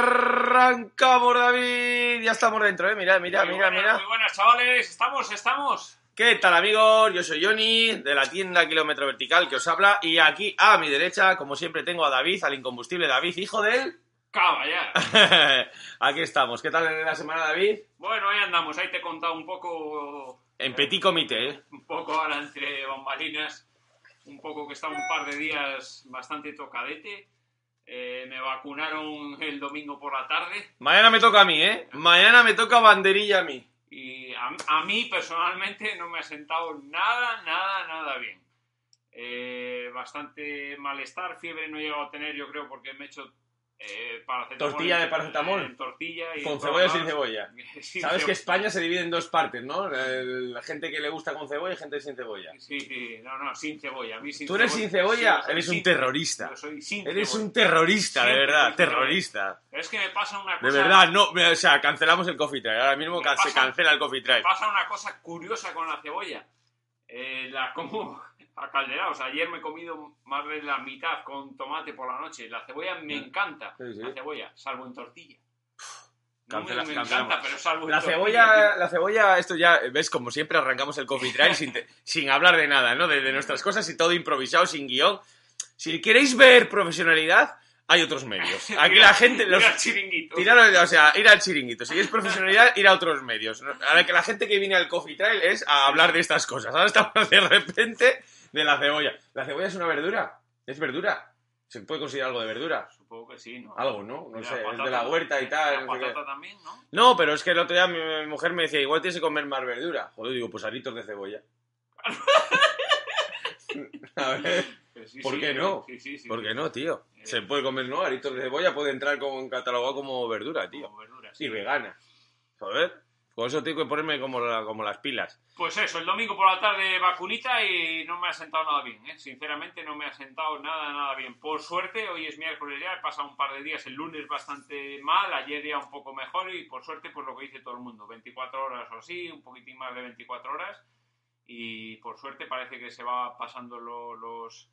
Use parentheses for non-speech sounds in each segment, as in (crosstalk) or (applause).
Arrancamos, David. Ya estamos dentro, ¿eh? Mira, mira, Muy mira, buenas, mira. Muy buenas, chavales. Estamos, estamos. ¿Qué tal, amigos? Yo soy Johnny, de la tienda Kilómetro Vertical, que os habla. Y aquí, a mi derecha, como siempre, tengo a David, al incombustible David, hijo de él. Caballero. (laughs) aquí estamos. ¿Qué tal en la semana, David? Bueno, ahí andamos. Ahí te he contado un poco. En petit comité, ¿eh? (laughs) Un poco ahora entre bambalinas. Un poco que está un par de días bastante tocadete. Eh, me vacunaron el domingo por la tarde. Mañana me toca a mí, ¿eh? Mañana me toca banderilla a mí. Y a, a mí personalmente no me ha sentado nada, nada, nada bien. Eh, bastante malestar, fiebre no he llegado a tener, yo creo, porque me he hecho eh, paracetamol Tortilla de paracetamol. en tortilla y Con cebolla o sin cebolla. (laughs) Sin Sabes que. España se divide en dos partes, ¿no? La gente que le gusta con cebolla y gente sin cebolla. Sí, sí, no, no, sin cebolla. A mí sin ¿Tú eres cebolla- sin cebolla? Sí, Eres un terrorista. Yo soy sin Eres cebolla. un terrorista, de verdad, terrorista. Es que me pasa una De cosa... verdad, no, o sea, cancelamos el Coffee Drive. Ahora mismo Me se cancela el Coffee Me Drive. pasa una cosa curiosa con la cebolla. Eh, la como a caldera. O sea, ayer me he comido más de la mitad con tomate por la noche. La cebolla me encanta. Sí, sí. La cebolla, salvo en tortilla. No me, Cancela- me cancelamos. encanta, pero salvo en La cebolla, la cebolla, esto ya, ves, como siempre arrancamos el Coffee Drive sin, te- (laughs) sin hablar de nada, ¿no? De, de nuestras cosas y todo improvisado, sin guion. Si queréis ver profesionalidad, hay otros medios. (laughs) Aquí la gente... Los, el chiringuito. Tiraros, o sea, ir al chiringuito. Si queréis profesionalidad, ir a otros medios. Ahora que la gente que viene al Coffee Trail es a hablar de estas cosas. Ahora estamos de repente de la cebolla. ¿La cebolla es una verdura? ¿Es verdura? ¿Se puede considerar algo de verdura? Supongo que sí, ¿no? Algo, ¿no? No sé, es de la huerta y tal. La no sé también, ¿no? No, pero es que el otro día mi, mi mujer me decía, igual tienes que comer más verdura. Joder, digo, pues aritos de cebolla. (laughs) (laughs) a ver, sí, ¿Por sí, qué no? Sí. ¿por qué no, tío? Eh. Se puede comer, ¿no? Aritos de cebolla puede entrar como catalogado como verdura, tío. Como verduras, Y vegana. Joder, con eso tengo que ponerme como, como las pilas. Pues eso, el domingo por la tarde vacunita y no me ha sentado nada bien, ¿eh? Sinceramente no me ha sentado nada, nada bien. Por suerte, hoy es miércoles ya, he pasado un par de días, el lunes bastante mal, ayer ya un poco mejor y por suerte, pues lo que dice todo el mundo, 24 horas o así, un poquitín más de 24 horas y por suerte parece que se va pasando lo- los,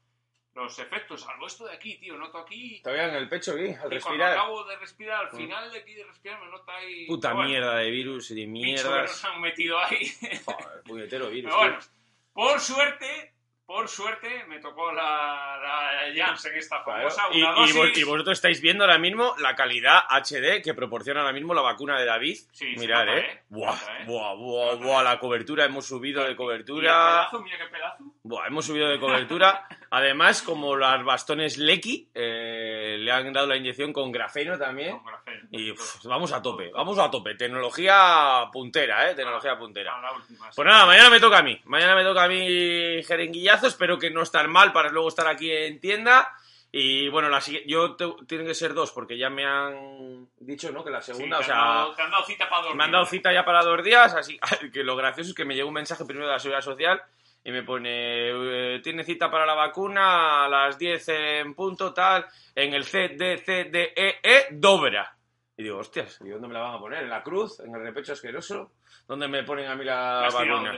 los efectos. Salvo esto de aquí, tío, noto aquí... Todavía en el pecho, ¿qué? Al y cuando respirar. acabo de respirar, al final de aquí de respirar me nota ahí... Puta bueno, mierda de virus y de bicho que nos han metido ahí. Joder, puñetero (laughs) virus. Pero bueno, tío. por suerte, por suerte, me tocó la, la Janssen esta Claro. famosa, Y, una y dosis. vos- y vosotros estáis viendo ahora mismo la calidad HD que proporciona ahora mismo la vacuna de David. Sí, Mirad, nota, ¿eh? ¿eh? Buah, nota, ¿eh? buah, buah, buah, la cobertura, hemos subido de Y el cobertura. pedazo, mira qué pedazo. Buah, hemos subido de cobertura. (laughs) Además, como los bastones Lecky, eh, le han dado la inyección con grafeno también. Con grafeno. Y uf, vamos a tope, vamos a tope. Tecnología puntera, ¿eh? Tecnología puntera. A la última. sí. Pues nada, mañana me toca a mí. Mañana me toca a mí jeringuillazo. Espero que no estar mal para luego estar aquí en tienda. Y bueno, la sigui- yo te- tienen que ser dos porque ya me han dicho, ¿no? Que la segunda, o sea, te han dado cita para dormir. me han dado cita ya para dos días. Así (laughs) que lo gracioso es que me llegó un mensaje primero de la Seguridad Social y me pone, eh, tiene cita para la vacuna a las 10 en punto, tal, en el CDCDEE E Dobra. Y digo, hostias, ¿y dónde me la van a poner? ¿En la cruz? ¿En el repecho asqueroso? ¿Dónde me ponen a mí la vacuna?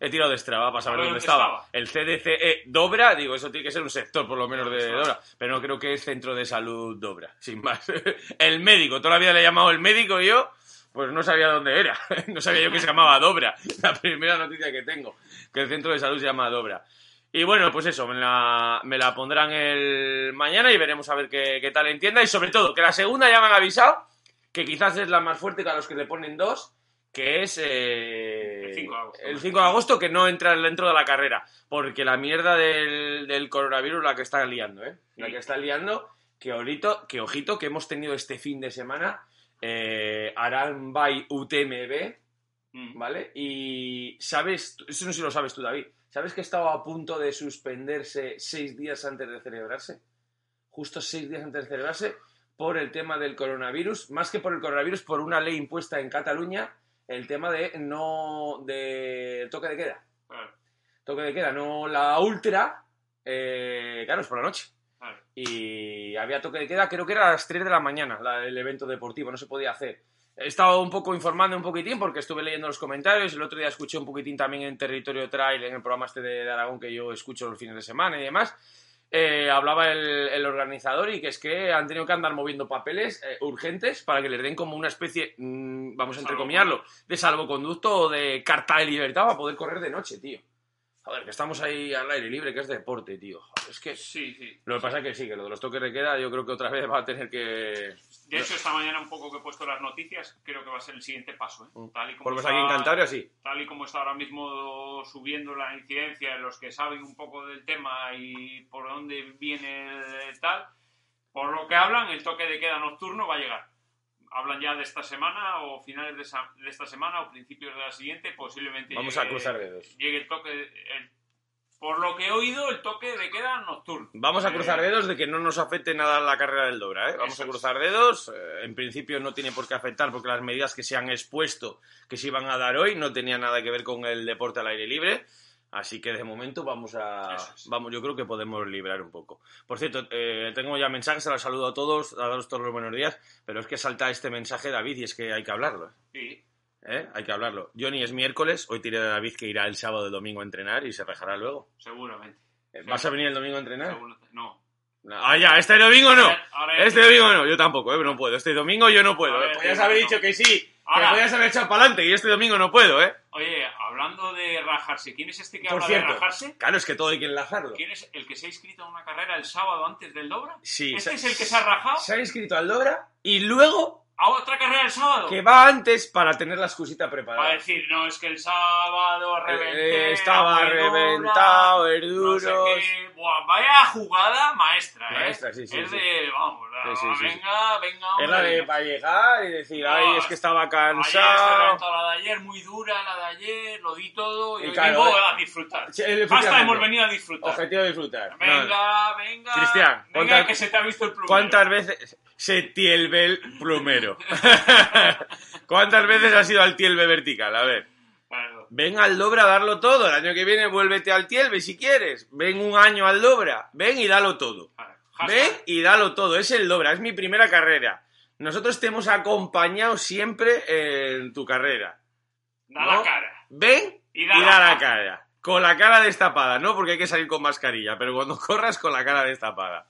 He tirado de Strava para saber dónde estaba. El CDCE Dobra, digo, eso tiene que ser un sector por lo menos de. Dobra. Pero no creo que es centro de salud Dobra, sin más. (laughs) El médico, toda la vida le he llamado el médico yo, pues no sabía dónde era. (laughs) No sabía yo que se llamaba Dobra. (laughs) La primera noticia que tengo, que el centro de salud se llama Dobra. Y bueno, pues eso, me la, me la pondrán el mañana y veremos a ver qué, qué tal entienda. Y sobre todo, que la segunda ya me han avisado, que quizás es la más fuerte que a los que le ponen dos, que es eh, El 5 de agosto. el 5 de agosto, que no entra dentro de la carrera. Porque la mierda del, del coronavirus la que está liando, ¿eh? La que está liando, que ojito, que ojito, que hemos tenido este fin de semana, eh, Aran by UTMB, Mm. ¿vale? Y sabes, eso no sé si lo sabes tú, David, ¿sabes que estaba a punto de suspenderse seis días antes de celebrarse? justo seis días antes de celebrarse, por el tema del coronavirus, más que por el coronavirus, por una ley impuesta en Cataluña, el tema de no de toque de queda. Claro, Toque de queda, no la ultra, eh, claro, es por la noche. Y había toque de queda, creo que era a las 3 de la mañana la- el evento deportivo, no se podía hacer. He estado un poco informando un poquitín porque estuve leyendo los comentarios. El otro día escuché un poquitín también en Territorio Trail, en el programa este de, de Aragón que yo escucho los fines de semana y demás. Eh, hablaba el, el organizador y que es que han tenido que andar moviendo papeles eh, urgentes para que les den como una especie, mm, vamos a entrecomillarlo, de salvoconducto o de carta de libertad para poder correr de noche, tío. Joder, que estamos ahí al aire libre, que es deporte, tío. Joder, es que Sí, sí. lo que pasa es que sí, que lo de los toques de queda yo creo que otra vez va a tener que... De hecho, esta mañana un poco que he puesto las noticias, creo que va a ser el siguiente paso. ¿eh? Tal y como está- aquí en Cantabria sí. tal y como está ahora mismo subiendo la incidencia, los que saben un poco del tema y por dónde viene el tal, por lo que hablan, el toque de queda nocturno va a llegar. Hablan ya de esta semana o finales de, esa- de esta semana o principios de la siguiente, posiblemente Vamos a llegue- cruzar dedos. llegue el toque, el- por lo que he oído, el toque de queda nocturno. Vamos a cruzar Eh, dedos de que no nos afecte nada la carrera del Dobra, ¿eh? Vamos Eso a cruzar dedos. eh, En principio no tiene por qué afectar porque las medidas que se han expuesto, que se iban a dar hoy, no tenían nada que ver con el deporte al aire libre. Así que de momento vamos a... Es. Vamos, yo creo que podemos librar un poco. Por cierto, eh, tengo ya mensajes, los saludo a todos, a daros todos los buenos días, pero es que salta este mensaje, David, y es que hay que hablarlo. Sí, ¿eh? Hay que hablarlo. Johnny es miércoles, hoy tiré de David que irá el sábado el domingo a entrenar y se rejará luego. seguramente. Eh, ¿Vas a venir el domingo a entrenar? Seguro- No. Ah, ya, este domingo no. Ahora- Este domingo no, yo tampoco, ¿eh? No puedo. Este domingo yo no puedo. A ¿eh? ver, Podías haber no. dicho que sí, Ahora. que podías haber echado para adelante y este domingo no puedo, ¿eh? Oye, hablando de rajarse, ¿quién es este que Por habla cierto, de rajarse? claro, es que todo hay que enlazarlo. ¿Quién es el que se ha inscrito a una carrera el sábado antes del Dobra? Sí, ¿Este es el que se ha rajado? Se ha inscrito al Dobra y luego ¿A otra carrera el sábado? que va antes para tener la excusita preparada. decir, no, es que el sábado reventé. Eh, estaba muy dura, reventado, no sé qué. Buah, vaya jugada maestra, ¿eh? Maestra, sí, sí, Es sí. de, vamos, Sí, sí, venga, venga, Es la hombre. de para llegar y decir, No, ay, es que estaba Ayer cansado. reventado la de ayer, muy dura la de ayer, lo di todo y, Y claro, vengo eh, a disfrutar. Hasta hemos venido a disfrutar. Objetivo de disfrutar. Venga, No. venga. Cristian, venga, ¿cuántas- que se te ha visto el plumero. ¿Cuántas veces se tielbe el plumero? (laughs) (laughs) ¿Cuántas veces has ido al tielbe vertical? A ver. Claro. Ven al Dobra a darlo todo. El año que viene vuélvete al tielbe si quieres. Ven un año al Dobra. Ven y dalo todo. Claro. Ven Hashtag, y dalo todo. Es el Dobra. Es mi primera carrera. Nosotros te hemos acompañado siempre en tu carrera. da ¿no? la cara. Ven Y y da da, la la cara. cara. Con la cara destapada, ¿no? Porque hay que salir con mascarilla, pero cuando (laughs) corras con la cara destapada.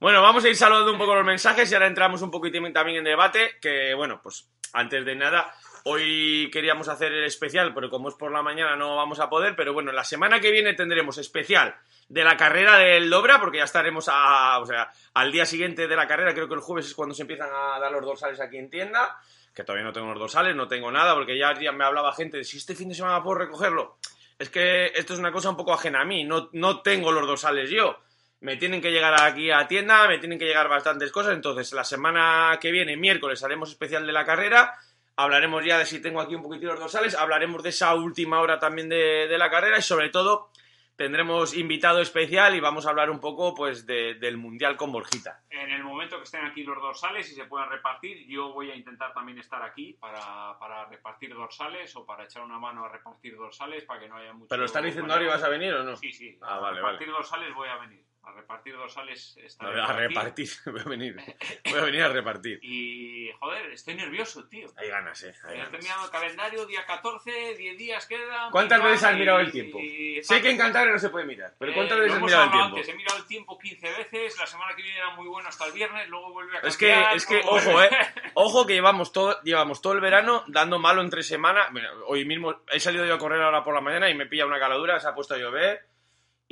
Bueno, vamos a ir saludando un poco los mensajes y ahora entramos un poquitín también en debate, que bueno, pues antes de nada, hoy queríamos hacer el especial, pero como es por la mañana no vamos a poder, pero bueno, la semana que viene tendremos especial de la carrera del Dobra, porque ya estaremos a, o sea, al día siguiente de la carrera, creo que el jueves es cuando se empiezan a dar los dorsales aquí en tienda, que todavía no tengo los dorsales, no tengo nada, porque ya, ya me hablaba gente de si este fin de semana puedo recogerlo. Es que esto es una cosa un poco ajena a mí, no, no tengo los dorsales yo. Me tienen que llegar aquí a tienda, me tienen que llegar bastantes cosas, entonces la semana que viene, miércoles, haremos especial de la carrera, hablaremos ya de si tengo aquí un poquitito los dorsales, hablaremos de esa última hora también de, de la carrera y sobre todo tendremos invitado especial y vamos a hablar un poco pues de- del Mundial con Borjita. En el momento que estén aquí los dorsales y se puedan repartir, yo voy a intentar también estar aquí para, para repartir dorsales o para echar una mano a repartir dorsales para que no haya mucho. ¿Pero lo están diciendo ahora y vas a venir o no? Sí, sí. Ah, a vale, repartir dorsales voy a venir. A repartir dorsales A, estaré ver, a repartir, (laughs) voy a venir. (laughs) Voy a venir a repartir. Y, joder, estoy nervioso, tío. Hay ganas, eh. hay ganas. mirando el calendario, día 14, 10 días quedan. ¿Cuántas veces has mirado y- el tiempo? y- Sé que en Cantabria no se puede mirar, pero ¿cuántas Eh, veces has mirado el tiempo? Antes. He mirado el tiempo 15 veces, la semana que viene era muy bueno hasta el viernes, luego vuelve a cambiar. Es que, es que, ojo, eh. Ojo que llevamos todo, llevamos todo el verano dando malo entre semana. Bueno, hoy mismo he salido yo a correr ahora por la mañana y me pilla una caladura, se ha puesto a llover.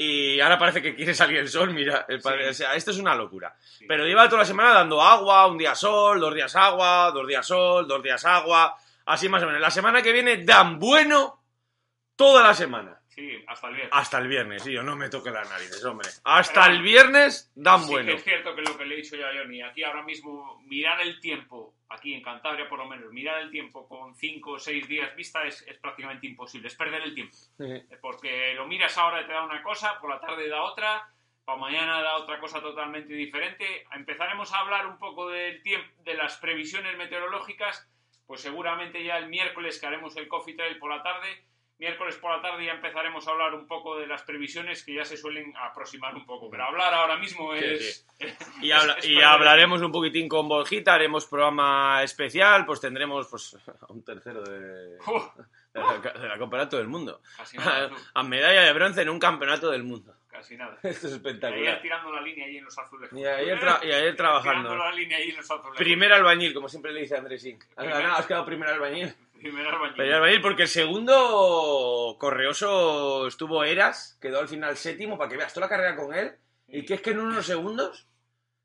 Y ahora parece que quiere salir el sol, mira. el padre- Sí. O sea, esto es una locura. Sí. Pero lleva toda la semana dando agua, un día sol, dos días agua, dos días sol, dos días agua. Así más o menos. La semana que viene dan bueno toda la semana. Sí, hasta el viernes. Hasta el viernes, sí, yo no me toque las narices, hombre. Hasta Pero- el viernes dan sí bueno. que es cierto que lo que le he dicho yo a Johnny, aquí ahora mismo mirar el tiempo, aquí en Cantabria por lo menos, mirar el tiempo con 5 o 6 días vista es, es prácticamente imposible, es perder el tiempo. Sí. Porque lo miras ahora y te da una cosa, por la tarde da otra, para mañana da otra cosa totalmente diferente. Empezaremos a hablar un poco del tiempo, de las previsiones meteorológicas, pues seguramente ya el miércoles que haremos el Coffee Trail por la tarde miércoles por la tarde ya empezaremos a hablar un poco de las previsiones que ya se suelen aproximar un poco. Pero hablar ahora mismo (laughs) es. y, hablaremos un poquitín con Borjita, haremos programa especial, pues tendremos pues, (laughs) a un tercero de, la, campeonato del mundo. a medalla de bronce en un campeonato del mundo. Casi nada. (laughs) Esto es espectacular. Y ayer tirando la línea ahí en los azules. Y ayer, y ayer trabajando. Tirando la línea ahí en los azules. Primer albañil, como siempre le dice Andrés Inc. Has ganado, has quedado primer albañil. Primer albañil. Primer albañil, porque el segundo correoso estuvo Eras, quedó al final séptimo, para que veas toda la carrera con él. Y que es que en unos segundos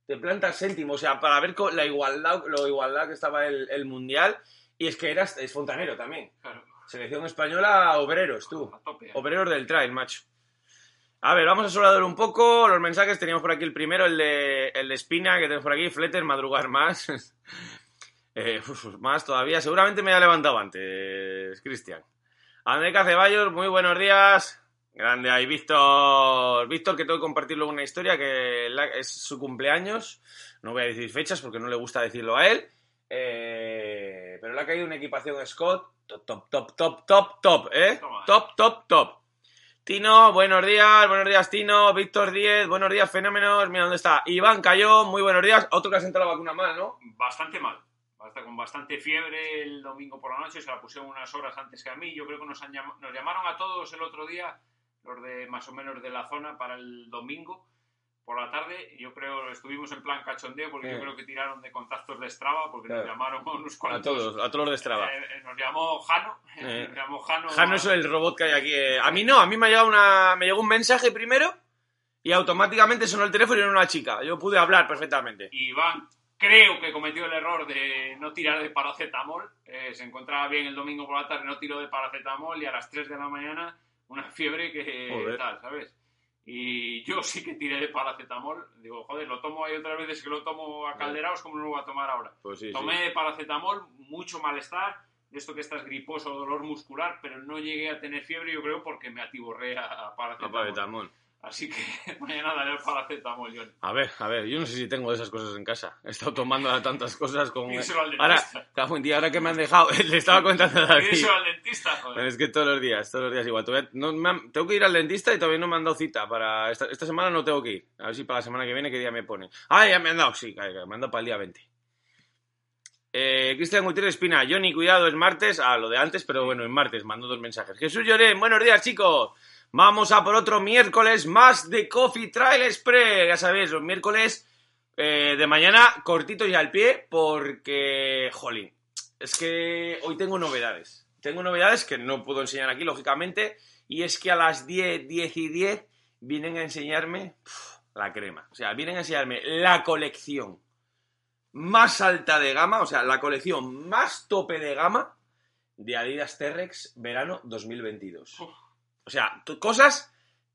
te plantas séptimo. O sea, para ver la igualdad, lo igualdad que estaba el, el mundial. Y es que Eras es fontanero también. Claro. Selección española, obreros, tú. Tope, ¿eh? Obreros del trail, macho. A ver, vamos a soldar un poco los mensajes. Teníamos por aquí el primero, el de, el de Espina, que tenemos por aquí. Fletter, madrugar más. (laughs) eh, más todavía. Seguramente me ha levantado antes, Cristian. André Caceballos, muy buenos días. Grande ahí, Víctor. Víctor, que tengo que compartir luego una historia que es su cumpleaños. No voy a decir fechas porque no le gusta decirlo a él. Eh, pero le ha caído una equipación Scott. Top, top, top, top, top, top, ¿eh? Top, top, top. Tino, buenos días, buenos días Tino, Víctor 10, buenos días fenómenos, mira dónde está. Iván cayó, muy buenos días, otro que ha sentado la vacuna mal, ¿no? Bastante mal, hasta con bastante fiebre el domingo por la noche, se la pusieron unas horas antes que a mí, yo creo que nos, han nos llamaron a todos el otro día, los de más o menos de la zona, para el domingo por la tarde, yo creo, estuvimos en plan cachondeo porque yo creo que tiraron de contactos de Strava porque nos llamaron a unos cuantos. A todos, a todos los de Strava. Eh, nos llamó Jano. (laughs) Eh, nos llamó Jano. Jano es el robot que hay aquí. eh. A mí no, a mí me ha llegado, una, me llegó un mensaje primero y automáticamente sonó el teléfono y era una chica. Yo pude hablar perfectamente. Y Iván creo que cometió el error de no tirar de paracetamol. Eh, se encontraba bien el domingo por la tarde, no tiró de paracetamol y a las 3 de la mañana una (laughs) fiebre que Joder. tal, ¿sabes? Y yo sí que tiré de paracetamol. Digo, joder, lo tomo hay otras veces que lo tomo a calderaos, como no lo voy a tomar ahora? Pues sí, Tomé de paracetamol, mucho malestar, de esto que estás griposo, dolor muscular, pero no llegué a tener fiebre, yo creo, porque me atiborré a, a sí. paracetamol. Así que (laughs) mañana daré el paracetamol, Johnny. A ver, a ver, yo no sé si tengo de esas cosas en casa. He estado tomando tantas cosas como... Al Ahora, cago en día, ahora que me han dejado, (laughs) le estaba contando a David. Al dentista, Pero joder. es que todos los días, todos los días igual. Todavía no me han- tengo que ir al dentista y todavía no me han dado cita para... Esta, esta semana no tengo que ir. A ver si para la semana que viene qué día me pone. Ah, ya me han dado, sí, me han dado para el día 20. Eh, Cristian Gutiérrez Espina, Johnny, cuidado, es martes. Ah, lo de antes, pero bueno, es martes, mando dos mensajes. Jesús Llorén, buenos días, chicos. Vamos a por otro miércoles más de Coffee Trail Express. Ya sabéis, los miércoles eh, de mañana cortitos y al pie, porque, jolín, es que hoy tengo novedades. Tengo novedades que no puedo enseñar aquí, lógicamente, y es que a las 10, 10 y 10 vienen a enseñarme la crema. O sea, vienen a enseñarme la colección más alta de gama, o sea, la colección más tope de gama de Adidas T-Rex verano 2022. Uf. O sea, cosas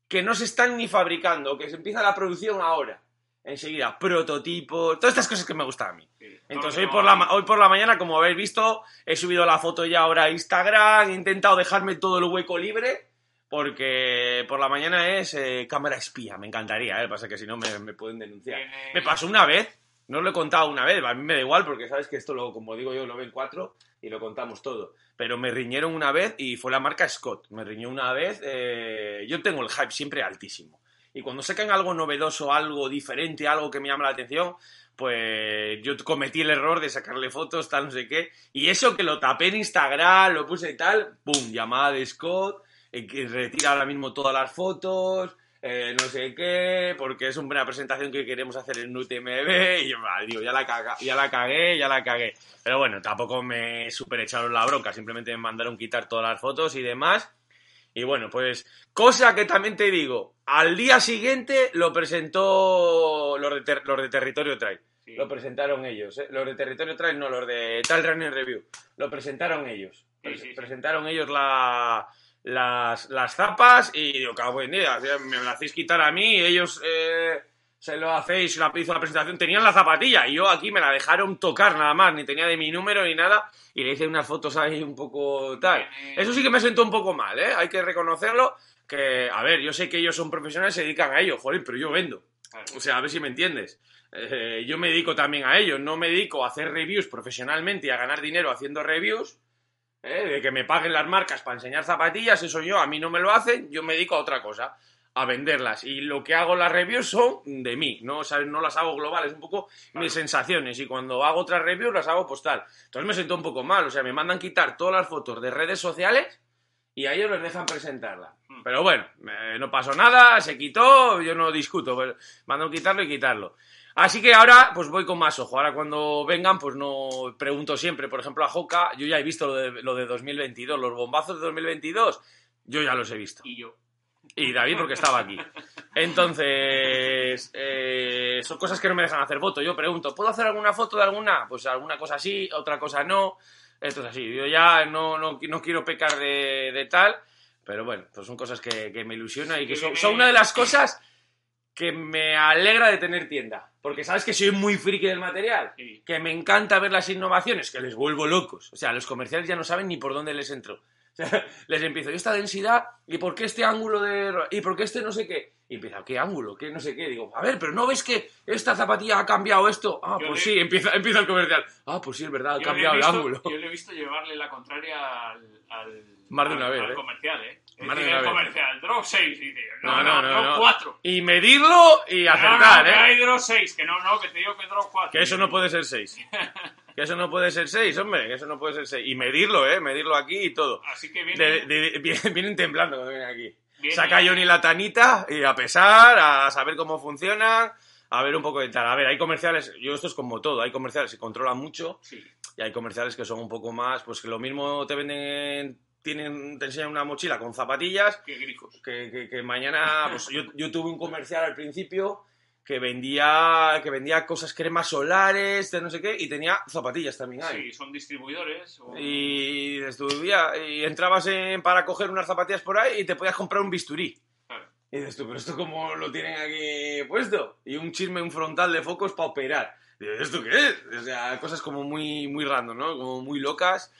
que no se están ni fabricando, que se empieza la producción ahora. Enseguida, prototipos, todas estas cosas que me gustan a mí. Sí. Entonces No, hoy no, por, la, hoy por la mañana, como habéis visto, he subido la foto ya ahora a Instagram, he intentado dejarme todo el hueco libre, porque por la mañana es eh, cámara espía, me encantaría, ¿eh? pasa que si no me, me pueden denunciar. Me pasó una vez, no lo he contado una vez, a mí me da igual, porque sabes que esto, lo, como digo yo, lo ven cuatro y lo contamos todo. Pero me riñeron una vez y fue la marca Scott, me riñó una vez, eh, yo tengo el hype siempre altísimo. Y cuando sacan algo novedoso, algo diferente, algo que me llama la atención, pues yo cometí el error de sacarle fotos, tal, no sé qué. Y eso que lo tapé en Instagram, lo puse y tal, ¡pum! Llamada de Scott, eh, que retira ahora mismo todas las fotos, eh, no sé qué, porque es una presentación que queremos hacer en UTMB. Y yo, ah, digo, ya la, caga- ya la cagué, ya la cagué. Pero bueno, tampoco me super echaron la bronca, simplemente me mandaron quitar todas las fotos y demás. Y bueno, pues, cosa que también te digo, al día siguiente lo presentó los de, ter- los de Territorio Trail. Sí. Lo presentaron ellos, ¿eh? Los de Territorio Trail, no, los de Tal Running Review. Lo presentaron ellos. Sí, sí. Presentaron ellos la, las, las zapas y digo, cago en día, me la hacéis quitar a mí y ellos eh, se lo hacéis, la hizo la presentación, tenían la zapatilla y yo aquí me la dejaron tocar nada más, ni tenía de mi número ni nada y le hice unas fotos ahí un poco tal. Eso sí que me sentó un poco mal, ¿eh? Hay que reconocerlo. que, a ver, yo sé que ellos son profesionales se dedican a ello, joder, pero yo vendo. O sea, a ver si me entiendes. Eh, yo me dedico también a ello, no me dedico a hacer reviews profesionalmente y a ganar dinero haciendo reviews, ¿eh? de que me paguen las marcas para enseñar zapatillas, eso yo, a mí no me lo hacen, yo me dedico a otra cosa, a venderlas. Y lo que hago las reviews son de mí, no, O sea, no las hago globales, un poco mis sensaciones. Y cuando hago otras reviews las hago postal. Entonces me siento un poco mal, o sea, me mandan quitar todas las fotos de redes sociales y a ellos les dejan presentarla. Hmm. Pero bueno, eh, no pasó nada, se quitó, yo no discuto, pero mandan quitarlo y quitarlo. Así que ahora, pues voy con más ojo. Ahora cuando vengan, pues no pregunto siempre. Por ejemplo, a Joca, yo ya he visto lo de, lo de 2022, los bombazos de 2022, yo ya los he visto. Y yo. Y David porque estaba aquí. Entonces, eh, son cosas que no me dejan hacer voto. Yo pregunto, ¿puedo hacer alguna foto de alguna? Pues alguna cosa sí, otra cosa no. Esto es así. Yo ya no, no, no quiero pecar de, de tal, pero bueno, pues son cosas que, que me ilusionan y que son, que- son una de las cosas que me alegra de tener tienda. Porque sabes que soy muy friki del material. Sí. Que me encanta ver las innovaciones, que les vuelvo locos. O sea, los comerciales ya no saben ni por dónde les entro. O sea, (laughs) les empiezo, ¿y esta densidad? ¿Y por qué este ángulo de...? ¿Y por qué este no sé qué? Y empieza, ¿qué ángulo? ¿Qué no sé qué? Digo, a ver, pero ¿no ves que esta zapatilla ha cambiado esto? Ah, Yo pues le- sí, empieza, (laughs) empieza el comercial. Ah, pues sí, es verdad, ha cambiado el ángulo. Yo le he visto llevarle la contraria al, al, Más de al- una vez, al ¿eh? comercial, ¿eh? Más de una comercial, drop 6, dice. No, No, no, no, no, drop no. 4. Y medirlo y acertar, ¿eh? que hay drop 6, que no, no, que te digo que drop 4. Que eso no puede ser 6. (laughs) Que eso no puede ser 6, hombre, que eso no puede ser 6. Y medirlo, ¿eh? Medirlo aquí y todo. Así que vienen, (laughs) vienen temblando cuando vienen aquí. Saca Johnny la tanita y a pesar, a saber cómo funcionan, a ver un poco de tal. A ver, hay comerciales, yo esto es como todo, hay comerciales que controlan mucho Sí, y hay comerciales que son un poco más, pues que lo mismo te venden, tienen, te enseñan una mochila con zapatillas qué grifos. que, que- que mañana, pues yo, yo tuve un comercial al principio que vendía, que vendía cosas cremas solares, de no sé qué, y tenía zapatillas también ahí. Sí, son distribuidores. o- Y, y entrabas en- para coger unas zapatillas por ahí y te podías comprar un bisturí. Claro. Y dices tú, pero esto cómo lo tienen aquí puesto. Y un chisme, un frontal de focos para operar. ¿esto qué es? O sea, cosas como muy, muy random, ¿no? Como muy locas.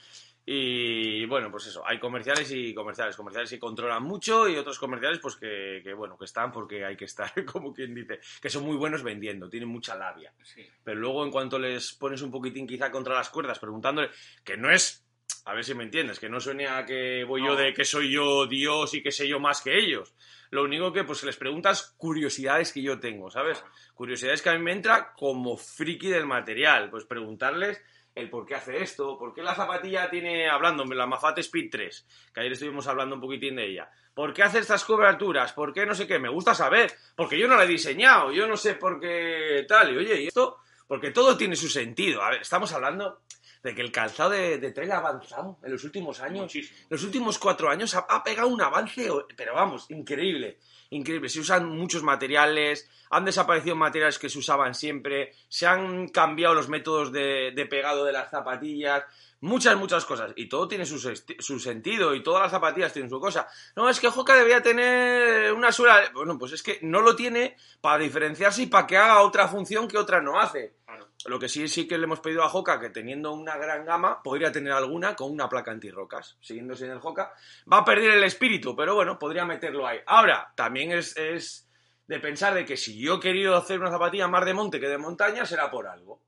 Y bueno, pues eso, hay comerciales y comerciales. Comerciales que controlan mucho y otros comerciales, pues que, que, bueno, que están porque hay que estar, (laughs) como quien dice, que son muy buenos vendiendo, tienen mucha labia. Sí. pero luego en cuanto les pones un poquitín quizá contra las cuerdas preguntándole que no es a ver si me entiendes que no suene a que voy yo de que soy yo Dios y que sé yo más que ellos. Lo único que pues les preguntas curiosidades que yo tengo sabes curiosidades que a mí me entra como friki del material pues preguntarles el por qué hace esto, por qué la zapatilla tiene, hablando, la Mafate Speed 3, que ayer estuvimos hablando un poquitín de ella, por qué hace estas coberturas, por qué no sé qué, me gusta saber, porque yo no la he diseñado, yo no sé por qué tal, y oye, y esto, porque todo tiene su sentido, a ver, estamos hablando de que el calzado de, de trail ha avanzado en los últimos años, Muchísimo. los últimos cuatro años ha, ha pegado un avance, pero vamos, increíble, increíble. Se usan muchos materiales, han desaparecido materiales que se usaban siempre, se han cambiado los métodos de, de pegado de las zapatillas, muchas, muchas cosas. Y todo tiene su, su sentido y todas las zapatillas tienen su cosa. No, es que Hoka debía tener una suela. Bueno, pues es que no lo tiene para diferenciarse y para que haga otra función que otra no hace. Claro. Lo que sí sí que le hemos pedido a Hoka que teniendo una gran gama podría tener alguna con una placa antirrocas, siguiéndose en el Hoka. Va a perder el espíritu, pero bueno, podría meterlo ahí. Ahora, también es, es de pensar de que si yo he querido hacer una zapatilla más de monte que de montaña, será por algo.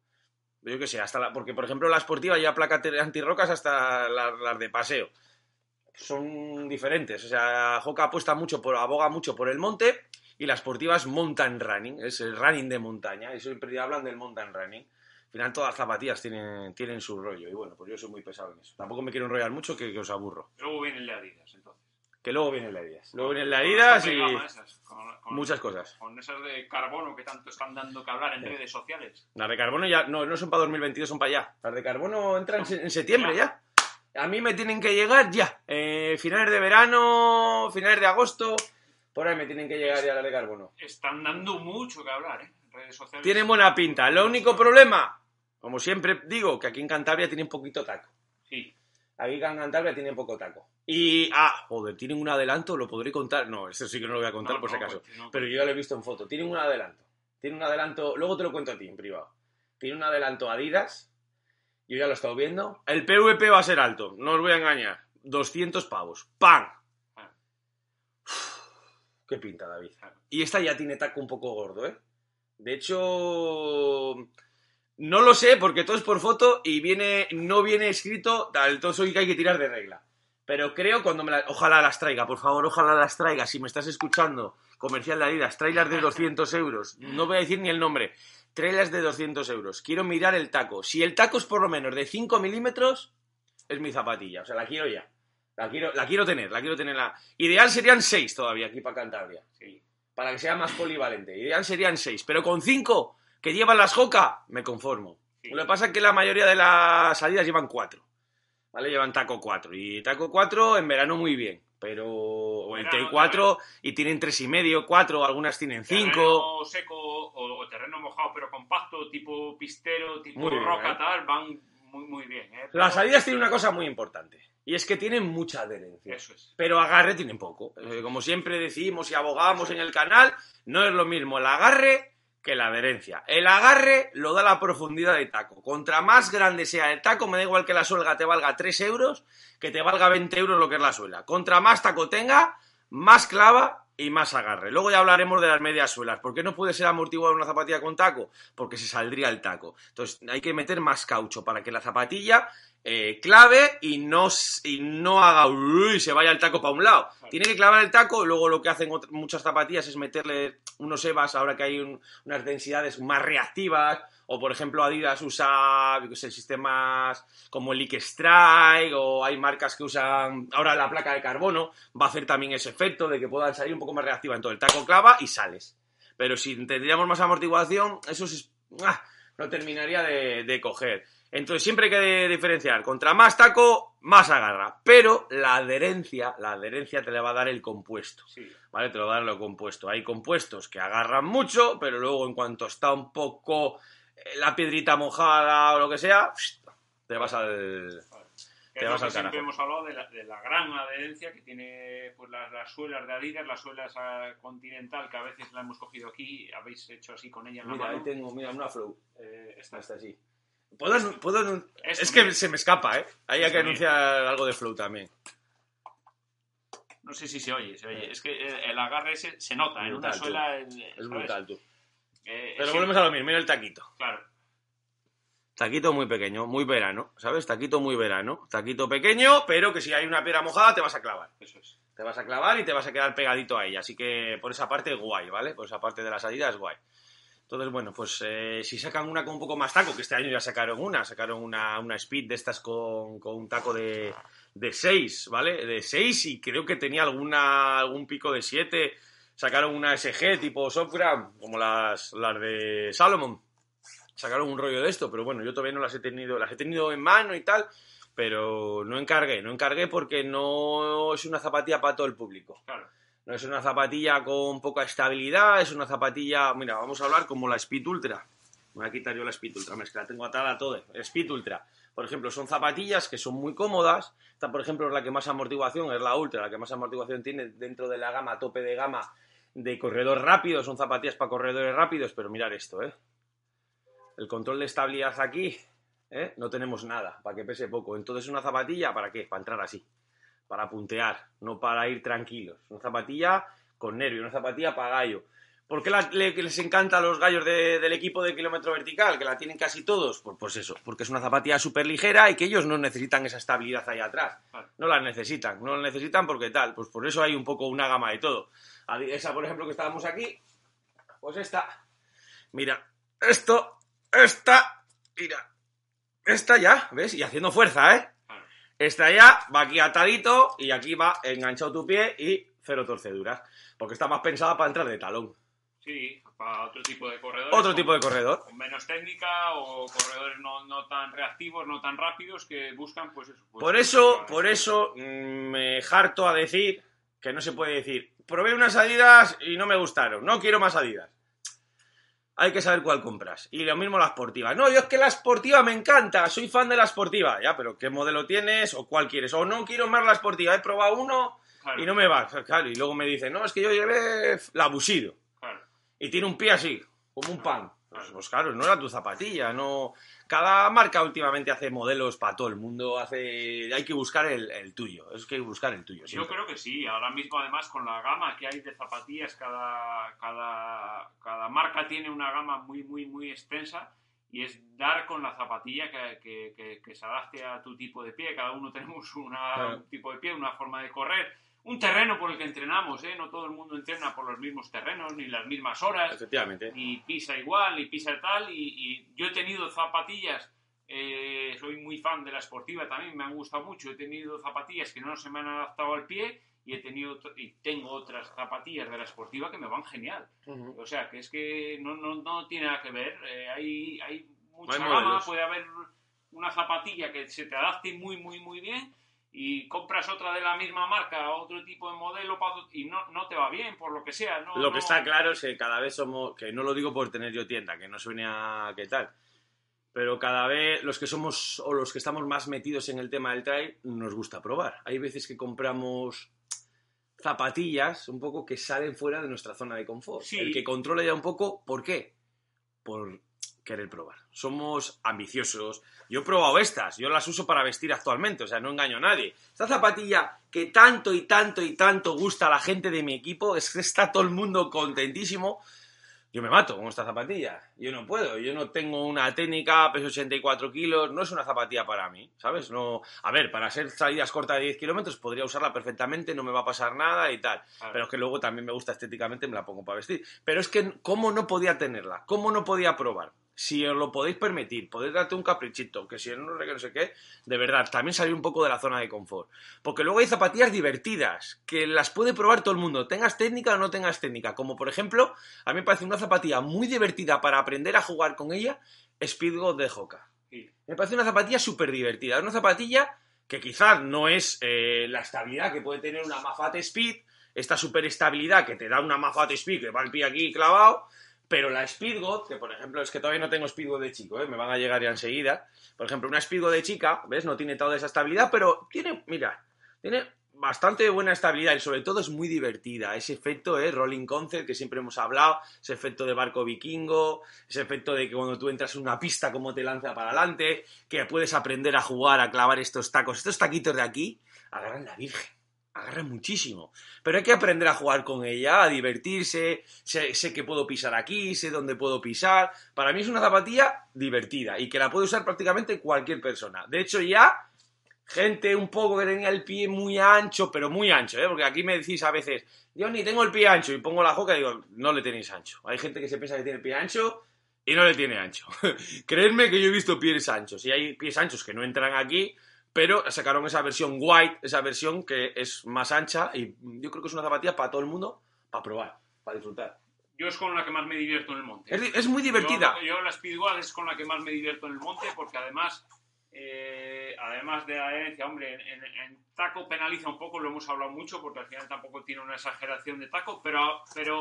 Yo que sé, hasta porque por ejemplo la sportiva ya placa te- antirrocas hasta las, de paseo. Son diferentes. O sea, Hoka apuesta mucho por, aboga mucho por el monte y la sportiva es mountain running, es el running de montaña. Y siempre hablan del mountain running. Al final todas las zapatillas tienen, tienen su rollo. Y bueno, pues yo soy muy pesado en eso. Tampoco me quiero enrollar mucho que, os aburro. Luego viene el entonces. Que luego vienen las Adidas. Luego vienen las las y gama esas, con- con- muchas cosas. Con esas de carbono que tanto están dando que hablar en redes sociales. Las de carbono ya no, no son para 2022, son para allá. Las de carbono entran en, se- en septiembre ya. A mí me tienen que llegar ya. Eh, finales de verano, finales de agosto. Por ahí me tienen que llegar ya las de carbono. Están dando mucho que hablar, ¿eh? En redes sociales. Tienen buena pinta. Lo único problema, como siempre digo, que aquí en Cantabria tienen poquito taco. Aquí en Cantabria tienen poco taco. Y, ah, joder, tienen un adelanto, lo podré contar. No, eso sí que no lo voy a contar No, por si acaso. pues, no. Pero yo ya lo he visto en foto. Tienen un adelanto. Tienen un adelanto, luego te lo cuento a ti en privado. Tiene un adelanto Adidas. Yo ya lo he estado viendo. El PVP va a ser alto, no os voy a engañar. 200 pavos. ¡Pam! Ah. (sighs) qué pinta, David. Y esta ya tiene taco un poco gordo, ¿eh? De hecho, no lo sé porque todo es por foto y viene, no viene escrito, tal, todo eso que hay que tirar de regla. Pero creo cuando me la- Ojalá las traiga, por favor, ojalá las traiga. Si me estás escuchando, comercial de Adidas, trailers de 200 euros. No voy a decir ni el nombre. Trailers de 200 euros. Quiero mirar el taco. Si el taco es por lo menos de 5 milímetros, es mi zapatilla. O sea, la quiero ya. La quiero, la quiero tener, la quiero tener. La... Ideal serían 6 todavía aquí para Cantabria. Sí. Para que sea más polivalente. Ideal serían 6. Pero con 5 que llevan las Joca, me conformo. Sí. Lo que pasa es que la mayoría de las salidas llevan 4. ¿Vale? Llevan taco 4. Y taco 4 en verano muy bien. Pero. O en Verano, 4 y tienen 3 y medio, 4, algunas tienen 5. Terreno seco o, o terreno mojado pero compacto, tipo pistero, tipo Muy bien, roca, ¿eh? tal, van muy, muy bien. ¿eh? Pero- Las salidas tienen una cosa muy importante. Y es que tienen mucha adherencia. Eso es. Pero agarre tienen poco. Eh, como siempre decimos y abogamos en el canal, no es lo mismo el agarre que la adherencia. El agarre lo da la profundidad de taco. Contra más grande sea el taco, me da igual que la suelga te valga 3 euros, que te valga 20 euros lo que es la suela. Contra más taco tenga, más clava y más agarre. Luego ya hablaremos de las medias suelas. ¿Por qué no puede ser amortiguada una zapatilla con taco? Porque se saldría el taco. Entonces hay que meter más caucho para que la zapatilla eh, clave y no, y no haga uy, se vaya el taco para un lado. Tiene que clavar el taco y luego lo que hacen muchas zapatillas es meterle unos EVAs ahora que hay un- unas densidades más reactivas. O por ejemplo Adidas usa sé, sistemas como el Leak Strike o hay marcas que usan ahora la placa de carbono. Va a hacer también ese efecto de que puedan salir un poco más reactiva. Entonces el taco clava y sales. Pero si tendríamos más amortiguación, eso es, ¡ah! no terminaría de, de coger. Entonces siempre hay que diferenciar. Contra más taco, más agarra. Pero la adherencia, la adherencia te le va a dar el compuesto. Sí. ¿Vale? Te lo va a dar lo compuesto. Hay compuestos que agarran mucho, pero luego en cuanto está un poco eh, la piedrita mojada o lo que sea, te vas al... Te vas al siempre hemos hablado de la, de la gran adherencia que tiene pues, las, las suelas de Adidas, las suelas ah, Continental, que a veces la hemos cogido aquí, habéis hecho así con ella en la Mira, ahí mano. tengo, mira, una flow. Eh, esta Hasta así. ¿Puedo, puedo es que se me escapa, ¿eh? Ahí hay que anunciar algo de flow también. No sé si se oye, se oye. Es que eh, el agarre ese se nota en una suela. eh, Es brutal, tú. Eh, Pero sí, volvemos a lo mismo, mira el taquito. Claro, Taquito muy pequeño, muy verano, ¿sabes? Taquito muy verano. Taquito pequeño, pero que si hay una piedra mojada te vas a clavar. eso es. Te vas a clavar y te vas a quedar pegadito a ella. Así que por esa parte guay, ¿vale? Por esa parte de la salida es guay. Entonces, bueno, pues eh, si sacan una con un poco más taco, que este año ya sacaron una, sacaron una, una speed de estas con, con un taco de, de 6, ¿vale? De 6 y creo que tenía alguna, algún pico de 7. Sacaron una SG tipo Softgram, como las, las de Salomon. Sacaron un rollo de esto, pero bueno, yo todavía no las he tenido, las he tenido en mano y tal, pero no encargué, no encargué porque no es una zapatilla para todo el público. Claro. No es una zapatilla con poca estabilidad, es una zapatilla, mira, vamos a hablar como la Speed Ultra. Me voy a quitar yo la Speed Ultra, es que la tengo atada a todo. Speed Ultra, por ejemplo, son zapatillas que son muy cómodas. Esta, por ejemplo, es la que más amortiguación, es la Ultra, la que más amortiguación tiene dentro de la gama, tope de gama de corredor rápido. Son zapatillas para corredores rápidos, pero mirar esto, ¿eh? El control de estabilidad aquí, ¿eh? No tenemos nada, para que pese poco. Entonces, una zapatilla, ¿para qué? Para entrar así para puntear, no para ir tranquilos. Una zapatilla con nervio, una zapatilla para gallo. ¿Por qué la- le- les encanta a los gallos de- del equipo de kilómetro vertical, que la tienen casi todos? Pues, pues eso, porque es una zapatilla súper ligera y que ellos no necesitan esa estabilidad ahí atrás. No la necesitan, no la necesitan porque tal, pues por eso hay un poco una gama de todo. Esa, por ejemplo, que estábamos aquí, pues esta. Mira, esto, esta, mira, esta ya, ¿ves? Y haciendo fuerza, ¿eh? Esta ya va aquí atadito y aquí va enganchado tu pie y cero torceduras. Porque está más pensada para entrar de talón. Sí, para otro tipo de corredores. Otro con- tipo de corredor. Con menos técnica o corredores no, no tan reactivos, no tan rápidos que buscan, pues eso. pues, Por eso, por eso mm, me harto a decir que no se puede decir, probé unas Adidas y no me gustaron, no quiero más Adidas. Hay que saber cuál compras. Y lo mismo la sportiva. No, yo es que la sportiva me encanta, soy fan de la sportiva. Ya, pero ¿qué modelo tienes o cuál quieres? O no quiero más la sportiva, he probado uno claro, y no me va. Claro, y luego me dicen, no, es que yo llevé la Bushido. claro. Y tiene un pie así, como un pan. Pues, pues claro, no era tu zapatilla, no... Cada marca últimamente hace modelos para todo el mundo, hace... Hay que buscar el, el tuyo, es que hay que buscar el tuyo. Yo creo que sí, ahora mismo además con la gama que hay de zapatillas, cada, cada, cada marca tiene una gama muy, muy, muy extensa y es dar con la zapatilla que, que- que- que se adapte a tu tipo de pie. Cada uno tenemos una- Claro. un tipo de pie, una forma de correr, un terreno por el que entrenamos, ¿eh? No todo el mundo entrena por los mismos terrenos, ni las mismas horas Efectivamente. ni pisa igual, ni pisa tal, y, y yo he tenido zapatillas, eh, soy muy fan de la esportiva también, me han gustado mucho, he tenido zapatillas que no se me han adaptado al pie y he tenido y tengo otras zapatillas de la esportiva que me van genial. O sea, que es que no, no, no tiene nada que ver, eh, hay, hay mucha Hay gama, modelos. puede haber una zapatilla que se te adapte muy, muy, muy bien y compras otra de la misma marca, otro tipo de modelo y no, no te va bien, por lo que sea. No, Lo que no- está claro es que cada vez somos, que no lo digo por tener yo tienda, que no suene a qué tal, pero cada vez los que somos o los que estamos más metidos en el tema del trail nos gusta probar. Hay veces que compramos zapatillas un poco que salen fuera de nuestra zona de confort. Sí. El que controla ya un poco, ¿por qué? Por querer probar. Somos ambiciosos. Yo he probado estas, yo las uso para vestir actualmente, o sea, no engaño a nadie. Esta zapatilla que tanto y tanto y tanto gusta a la gente de mi equipo, es que está todo el mundo contentísimo. Yo me mato con esta zapatilla. Yo no puedo. Yo no tengo una técnica, peso 84 kilos. No es una zapatilla para mí, ¿sabes? No... A ver, para hacer salidas cortas de 10 kilómetros podría usarla perfectamente, no me va a pasar nada y tal. Pero es que luego también me gusta estéticamente, me la pongo para vestir. Pero es que, ¿cómo no podía tenerla? ¿Cómo no podía probar? Si os lo podéis permitir, podéis darte un caprichito, que si no, no sé qué, de verdad, también salir un poco de la zona de confort. Porque luego hay zapatillas divertidas, que las puede probar todo el mundo, tengas técnica o no tengas técnica. Como por ejemplo, a mí me parece una zapatilla muy divertida para aprender a jugar con ella, Speedgo de Hoka. Sí. Me parece una zapatilla súper divertida. Una zapatilla que quizás no es eh, la estabilidad que puede tener una Mafate Speed, esta super estabilidad que te da una Mafate Speed que va el pie aquí clavado, pero la Speedgo, que por ejemplo es que todavía no tengo Speedgo de chico, ¿eh? me van a llegar ya enseguida. Por ejemplo, una Speedgo de chica, ¿ves? No tiene toda esa estabilidad, pero tiene, mira, tiene bastante buena estabilidad y sobre todo es muy divertida. Ese efecto, ¿eh? Rolling Concept que siempre hemos hablado, ese efecto de barco vikingo, ese efecto de que cuando tú entras en una pista, cómo te lanza para adelante, que puedes aprender a jugar, a clavar estos tacos. Estos taquitos de aquí agarran la virgen. Agarran muchísimo. Pero hay que aprender a jugar con ella, a divertirse. Sé, sé que puedo pisar aquí, sé dónde puedo pisar. Para mí es una zapatilla divertida y que la puede usar prácticamente cualquier persona. De hecho, ya gente un poco que tenía el pie muy ancho, pero muy ancho, ¿eh? porque aquí me decís a veces, yo ni tengo el pie ancho y pongo la joca y digo, no le tenéis ancho. Hay gente que se piensa que tiene el pie ancho y no le tiene ancho. (laughs) Creedme que yo he visto pies anchos y hay pies anchos que no entran aquí, pero sacaron esa versión white, esa versión que es más ancha y yo creo que es una zapatilla para todo el mundo, para probar, para disfrutar. Yo es con la que más me divierto en el monte. Es, es muy divertida. Yo, yo la Speedwall es con la que más me divierto en el monte porque además, eh, además de la herencia, hombre, en, en- en taco penaliza un poco, lo hemos hablado mucho porque al final tampoco tiene una exageración de taco, pero, pero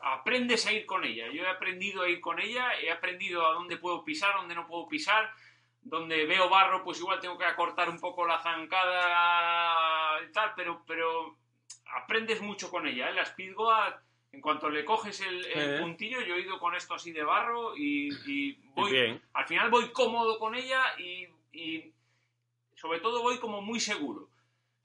aprendes a ir con ella. Yo he aprendido a ir con ella, he aprendido a dónde puedo pisar, dónde no puedo pisar. Donde veo barro, pues igual tengo que acortar un poco la zancada y tal, pero, pero aprendes mucho con ella. ¿eh? La Speedgoat, en cuanto le coges el, el Eh. puntillo, yo he ido con esto así de barro y, y voy, bien. al final voy cómodo con ella y, y sobre todo voy como muy seguro.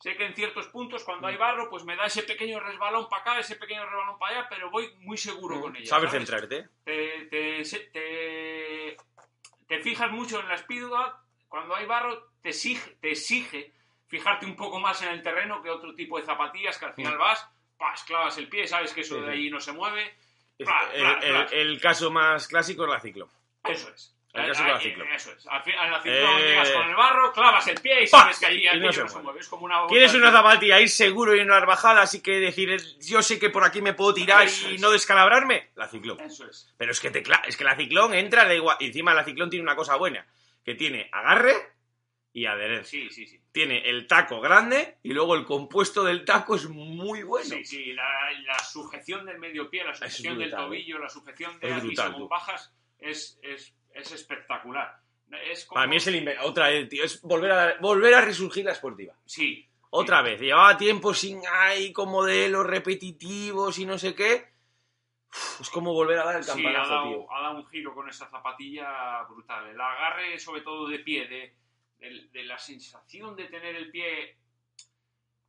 Sé que en ciertos puntos, cuando Mm. hay barro, pues me da ese pequeño resbalón para acá, ese pequeño resbalón para allá, pero voy muy seguro con ella. Sabes ¿sabes? centrarte. te, te, se- te, te fijas mucho en la speedgoat, cuando hay barro te exige, te exige fijarte un poco más en el terreno que otro tipo de zapatillas que al final vas, pas, clavas el pie, sabes que eso de ahí no se mueve. El, el caso más clásico es la ciclo. Eso es. El clásico de la Ah, ciclo. Eso es. Al, la ciclo Eh, llegas con el barro, clavas el pie y sabes que allí aquello no se no se mueve. Es como una ¿Quieres una de- zapatilla ir seguro y en una bajada, así que decir, yo sé que por aquí me puedo tirar Eso y es. no descalabrarme? La ciclón. Eso es. Pero es que, te es que la ciclón entra, da igual. Encima la ciclón tiene una cosa buena, que tiene agarre y adherencia. Sí, sí, sí. Tiene el taco grande y luego el compuesto del taco es muy bueno. Sí, sí, la, la sujeción del medio pie, la sujeción del ¿eh? tobillo, la sujeción de tú. bajas es, es, es espectacular. Es como... Para mí es el inven- otra vez, tío, es volver a, volver a resurgir la esportiva. Sí, Otra vez, llevaba tiempo sin ahí con modelos repetitivos y no sé qué. Es como volver a dar el Sí, ha campanazo, dado, tío. ha dado un giro con esa zapatilla brutal. El agarre, sobre todo de pie, de, de- de la sensación de tener el pie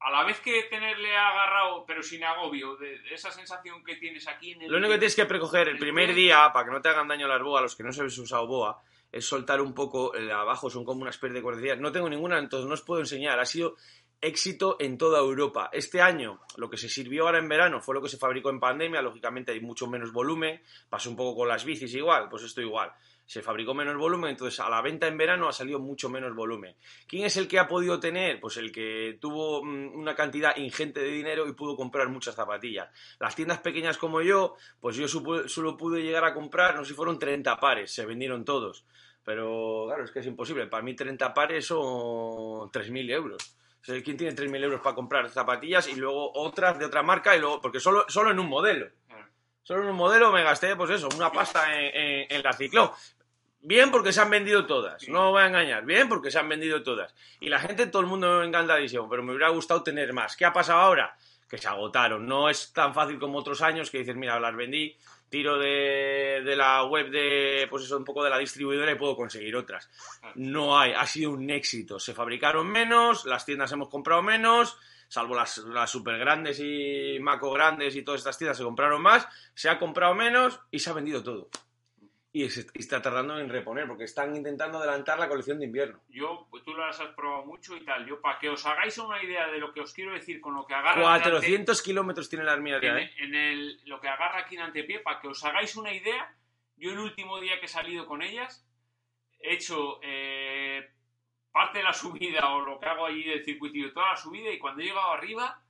a la vez que tenerle agarrado, pero sin agobio, de, de esa sensación que tienes aquí en el Lo único que tienes que precoger el primer día, para que no te hagan daño las boas, los que no se habéis usado boa, es soltar un poco, el abajo son como una especie de cuerdecillas. No tengo ninguna, entonces no os puedo enseñar. Ha sido éxito en toda Europa. Este año, lo que se sirvió ahora en verano fue lo que se fabricó en pandemia, lógicamente hay mucho menos volumen, pasó un poco con las bicis igual, pues esto igual. Se fabricó menos volumen, entonces a la venta en verano ha salido mucho menos volumen. ¿Quién es el que ha podido tener? Pues el que tuvo mm, una cantidad ingente de dinero y pudo comprar muchas zapatillas. Las tiendas pequeñas como yo, pues yo solo pude llegar a comprar, no sé si fueron 30 pares, se vendieron todos. Pero claro, es que es imposible. Para mí 30 pares son 3.000 euros. O sea, ¿Quién tiene 3.000 euros para comprar zapatillas y luego otras de otra marca? y luego Porque solo, solo en un modelo. Solo en un modelo me gasté, pues eso, una pasta en, en- en la ciclón. Bien porque se han vendido todas, no voy a engañar. Bien porque se han vendido todas. Y la gente, todo el mundo encantadísimo, pero me hubiera gustado tener más. ¿Qué ha pasado ahora? Que se agotaron. No es tan fácil como otros años que dices, mira, las vendí, tiro de, de la web de, pues eso, un poco de la distribuidora y puedo conseguir otras. No hay, ha sido un éxito. Se fabricaron menos, las tiendas hemos comprado menos, salvo las, las super grandes y maco grandes y todas estas tiendas se compraron más, se ha comprado menos y se ha vendido todo. Y se- y está tardando en reponer porque están intentando adelantar la colección de invierno. Yo, tú las has probado mucho y tal. Yo, para que os hagáis una idea de lo que os quiero decir con lo que agarra... 400 kilómetros tiene la armilla en, ¿eh? en el, lo que agarra aquí en antepié, para que os hagáis una idea, yo el último día que he salido con ellas, he hecho eh, parte de la subida o lo que hago allí del circuitillo, toda la subida, y cuando he llegado arriba,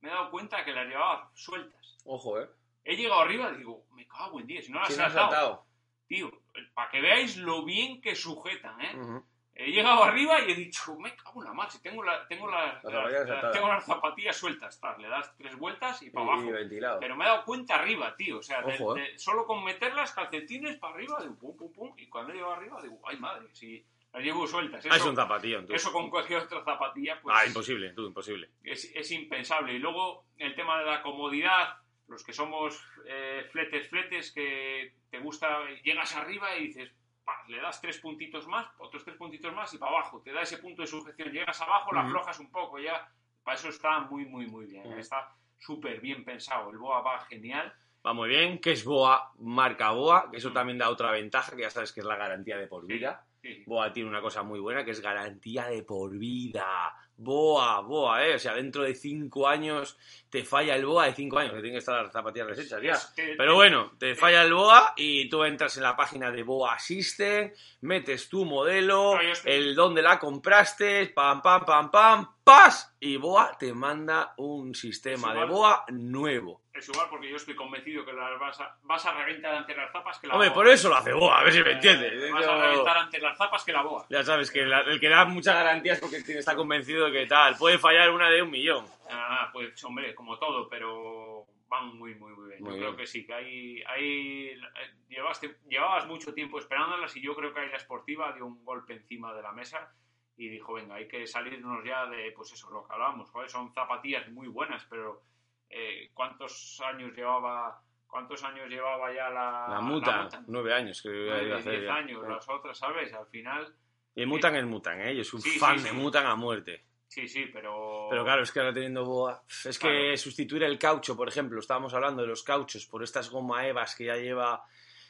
me he dado cuenta que las llevaba sueltas. Ojo, ¿eh? He llegado arriba y digo, me cago en 10, si no las he saltado. Tío, para que veáis lo bien que sujetan, ¿eh? Ujú. He llegado arriba y he dicho, me cago en la marcha, tengo, la, tengo, las, Las zapatillas las- atadas. tengo las zapatillas sueltas, tal, le das tres vueltas y para Y- abajo. ventilado. Pero me he dado cuenta arriba, tío. O sea, de- Ojo, ¿eh? de- solo con meterlas calcetines para arriba, digo, pum, pum, pum. Y cuando llego arriba, digo, ay madre, si las llevo sueltas. Ah, es Eso, un zapatillón, tú. eso con cualquier otra zapatilla, pues Ah, imposible, tú, imposible. es, es impensable. Y luego el tema de la comodidad, los que somos eh, fletes, fletes, que te gusta, llegas arriba y dices, pa, le das tres puntitos más, otros tres puntitos más y para abajo. Te da ese punto de sujeción. Llegas abajo, la aflojas un poco, ya. Para eso está muy, muy, muy bien. Está súper bien pensado. El BOA va genial. Va muy bien, que es Boa, marca Boa, que eso Mm. también da otra ventaja, que ya sabes que es la garantía de por vida. Sí, sí. Boa tiene una cosa muy buena que es garantía de por vida. Boa, Boa, ¿eh? O sea, dentro de cinco años te falla el Boa de cinco años, que tienen que estar las zapatillas deshechas ya. Es que- Pero bueno, te falla el BOA y tú entras en la página de BOA System, metes tu modelo, No, el dónde la compraste, pam, pam, pam, pam, pas, y BOA te manda un sistema de. BOA nuevo. Es igual porque yo estoy convencido que las vas a, vas a reventar ante las zapas que la Hombre, boa. por eso lo hace BOA, a ver si me Eh, entiendes. Vas a reventar ante las zapas que la boa. Ya sabes que la- el que da muchas garantías porque está convencido de que tal, puede fallar una de un millón. Ah, pues hombre, como todo, pero van muy, muy, muy bien. Muy yo bien. creo que sí, que hay, hay eh, llevaste, llevabas mucho tiempo esperándolas y yo creo que ahí la esportiva dio un golpe encima de la mesa y dijo, venga, hay que salirnos ya de, pues eso, lo que hablábamos, joder, son zapatillas muy buenas, pero eh, ¿cuántos años llevaba... ¿Cuántos años llevaba ya la, La muta, Mutan? nueve años que iba a hacer diez ya. años, las otras, ¿sabes? Al final, Y el Mutan es Mutan, ¿eh? Yo soy un Sí, fan sí. de Mutan a muerte. sí, sí, pero... Pero claro, es que ahora teniendo boa. Es que sustituir el caucho, por ejemplo, estábamos hablando de los cauchos por estas goma Evas que ya lleva.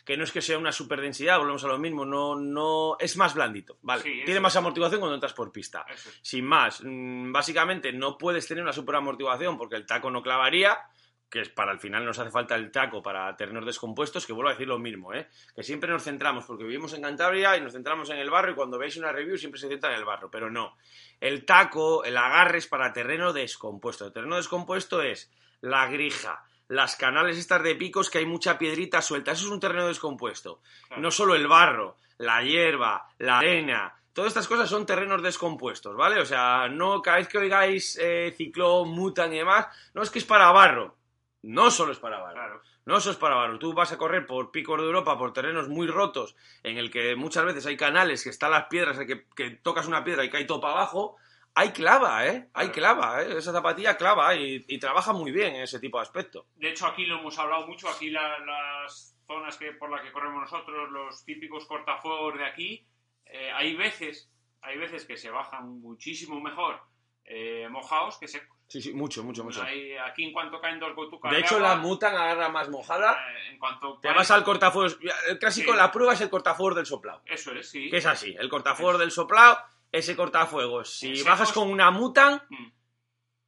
Que no es que sea una super densidad, volvemos a lo mismo, no, no. Es más blandito, ¿vale? Sí, Tiene más amortiguación cuando entras por pista. Eso. Sin más, mm, básicamente no puedes tener una super amortiguación porque el taco no clavaría, que es para el final nos hace falta el taco para terrenos descompuestos, que vuelvo a decir lo mismo, ¿eh? que siempre nos centramos, porque vivimos en Cantabria y nos centramos en el barro y cuando veis una review siempre se centra en el barro, pero no. El taco, el agarre es para terreno descompuesto. El terreno descompuesto es la grija, las canales estas de picos que hay mucha piedrita suelta, eso es un terreno descompuesto. Claro. No solo el barro, la hierba, la arena, todas estas cosas son terrenos descompuestos, ¿vale? O sea, no cada vez que oigáis eh, ciclón, mutan y demás, no es que es para barro. No solo es para barro. Claro. No solo es para barro. Tú vas a correr por picos de Europa, por terrenos muy rotos, en el que muchas veces hay canales que están las piedras, que, que tocas una piedra y cae todo para abajo. Hay clava, ¿eh? Hay clava, ¿eh? Esa zapatilla clava y, y trabaja muy bien en ese tipo de aspecto. De hecho, aquí lo hemos hablado mucho, aquí la- las zonas que por las que corremos nosotros, los típicos cortafuegos de aquí, eh, hay veces, hay veces que se bajan muchísimo mejor eh, mojados que secos. Sí, sí, mucho, mucho, mucho. Hay- aquí en cuanto caen dos gotucas De hecho, la mutan agarra más mojada. eh, en cuanto Te vas al cortafuegos. El clásico, Sí. la prueba es el cortafuegos del soplado. Eso es, sí. Que es así, el cortafuegos del soplado, ese cortafuegos. Si secos- bajas con una mutan, Mm.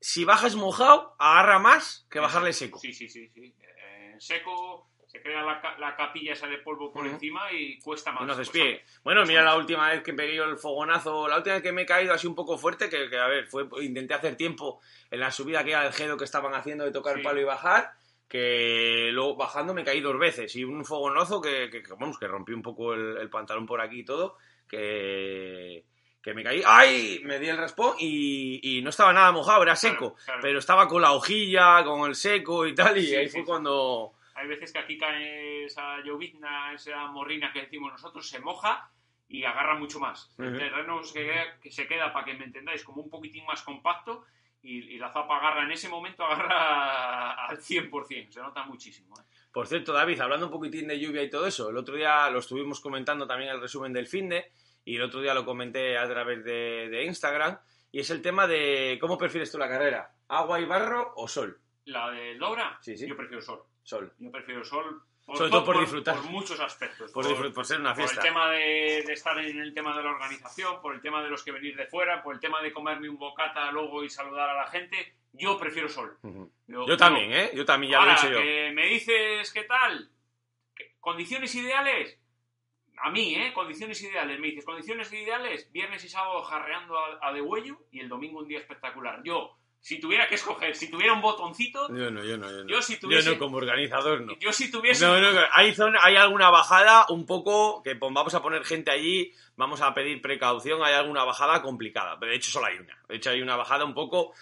si bajas mojado, agarra más que bajarle seco. Sí, sí, sí. sí. Eh, seco se crea la, ca- la capilla esa de polvo por encima y cuesta más. Y no haces cuesta pie. más. Bueno, mira la última vez que me dio el fogonazo, la última vez que me he caído así un poco fuerte, que, que, a ver, fue intenté hacer tiempo en la subida que era el gedo que estaban haciendo de tocar Sí. el palo y bajar, que luego bajando me caí dos veces y un fogonazo que, que, que, vamos, que rompí un poco el, el pantalón por aquí y todo, que, que me caí, ¡ay! Me di el raspón y, y no estaba nada mojado, era seco, Claro, claro. pero estaba con la hojilla, con el seco y tal, y Sí, ahí sí, fue sí. cuando... Hay veces que aquí cae esa llovizna, esa morrina que decimos nosotros, se moja y agarra mucho más. El Ujú. terreno se queda, que se queda, para que me entendáis, como un poquitín más compacto y, y la zapa agarra en ese momento, agarra (laughs) al 100%, se nota muchísimo. ¿eh? Por cierto, David, hablando un poquitín de lluvia y todo eso, el otro día lo estuvimos comentando también el resumen del finde y el otro día lo comenté a través de, de Instagram y es el tema de cómo prefieres tú la carrera, agua y barro o sol. La del Dobra, Sí, sí. yo prefiero sol. Sol. Yo prefiero sol. Sobre todo por disfrutar. Por muchos aspectos. Por, disfrut- por ser una por el fiesta. tema de, de estar en el tema de la organización, por el tema de los que venir de fuera, por el tema de comerme un bocata luego y saludar a la gente, yo prefiero sol. Ujú. Yo, Yo también, ¿eh? Yo también, ya lo he Ahora, hecho yo. que me dices qué tal, ¿Qué- condiciones ideales, a mí, ¿eh? Condiciones ideales, me dices, condiciones ideales, viernes y sábado jarreando a, a de huello y el domingo un día espectacular. Yo, si tuviera que escoger, si tuviera un botoncito, Yo no, yo no, yo no. Yo si tuviese- no, como organizador no. yo si tuviese... No, no, hay, zona, hay alguna bajada un poco que pues, vamos a poner gente allí, vamos a pedir precaución, hay alguna bajada complicada. De hecho solo hay una. De hecho hay una bajada un poco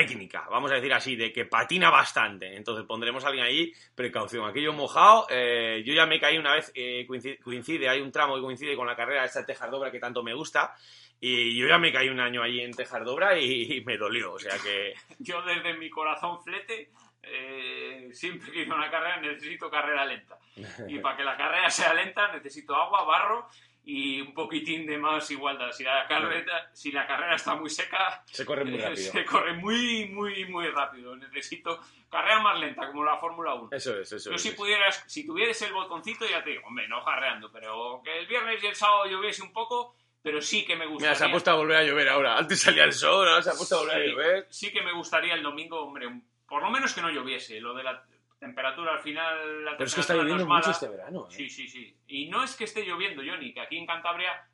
técnica, vamos a decir así, de que patina bastante. Entonces pondremos a alguien ahí, precaución. Aquello mojado, eh, yo ya me caí una vez, eh, coincide, coincide, hay un tramo que coincide con la carrera de esta Tejardobra que tanto me gusta. Y yo ya me caí un año allí en Tejardobra y, y me dolió. O sea que (laughs) Yo desde mi corazón flete, eh, siempre que hice una carrera necesito carrera lenta. Y para que la carrera sea lenta necesito agua, barro y un poquitín de más igualdad. Si la carrera, si la carrera está muy seca, se corre muy eh, rápido. se corre muy, muy, muy rápido. Necesito carrera más lenta, como la Fórmula 1. Eso es, eso Yo es. si pudieras, si tuvieras el botoncito ya te digo, hombre, no jarreando, pero que el viernes y el sábado lloviese un poco, pero sí que me gustaría... Mira, se ha puesto a volver a llover ahora. Antes salía el sol, ahora se ha puesto a volver a llover. sí que me gustaría el domingo, hombre, por lo menos que no lloviese. Lo de la temperatura al final. La Pero es que está no lloviendo es mucho este verano. ¿eh? Sí, sí, sí. Y no es que esté lloviendo, Johnny, que aquí en Cantabria,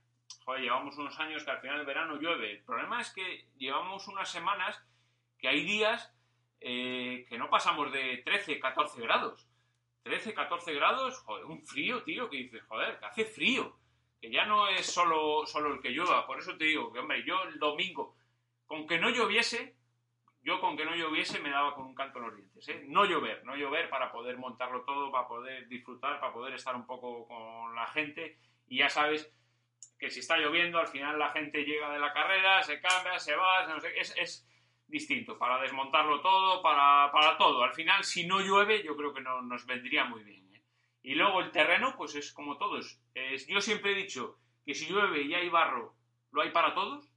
joder, llevamos unos años que al final del verano llueve. El problema es que llevamos unas semanas que hay días eh, que no pasamos de 13, 14 grados. 13, 14 grados, joder, un frío, tío, que dices, joder, que hace frío. Que ya no es solo, solo el que llueva. Por eso te digo que, hombre, yo el domingo, con que no lloviese, yo con que no lloviese me daba con un canto en los dientes. ¿eh? No llover, no llover para poder montarlo todo, para poder disfrutar, para poder estar un poco con la gente. Y ya sabes que si está lloviendo, al final la gente llega de la carrera, se cambia, se va, no sé, es, distinto, para desmontarlo todo, para, para todo. Al final, si no llueve, yo creo que no, nos vendría muy bien. ¿eh? Y luego el terreno, pues es como todos. Es- yo siempre he dicho que si llueve y hay barro, lo hay para todos.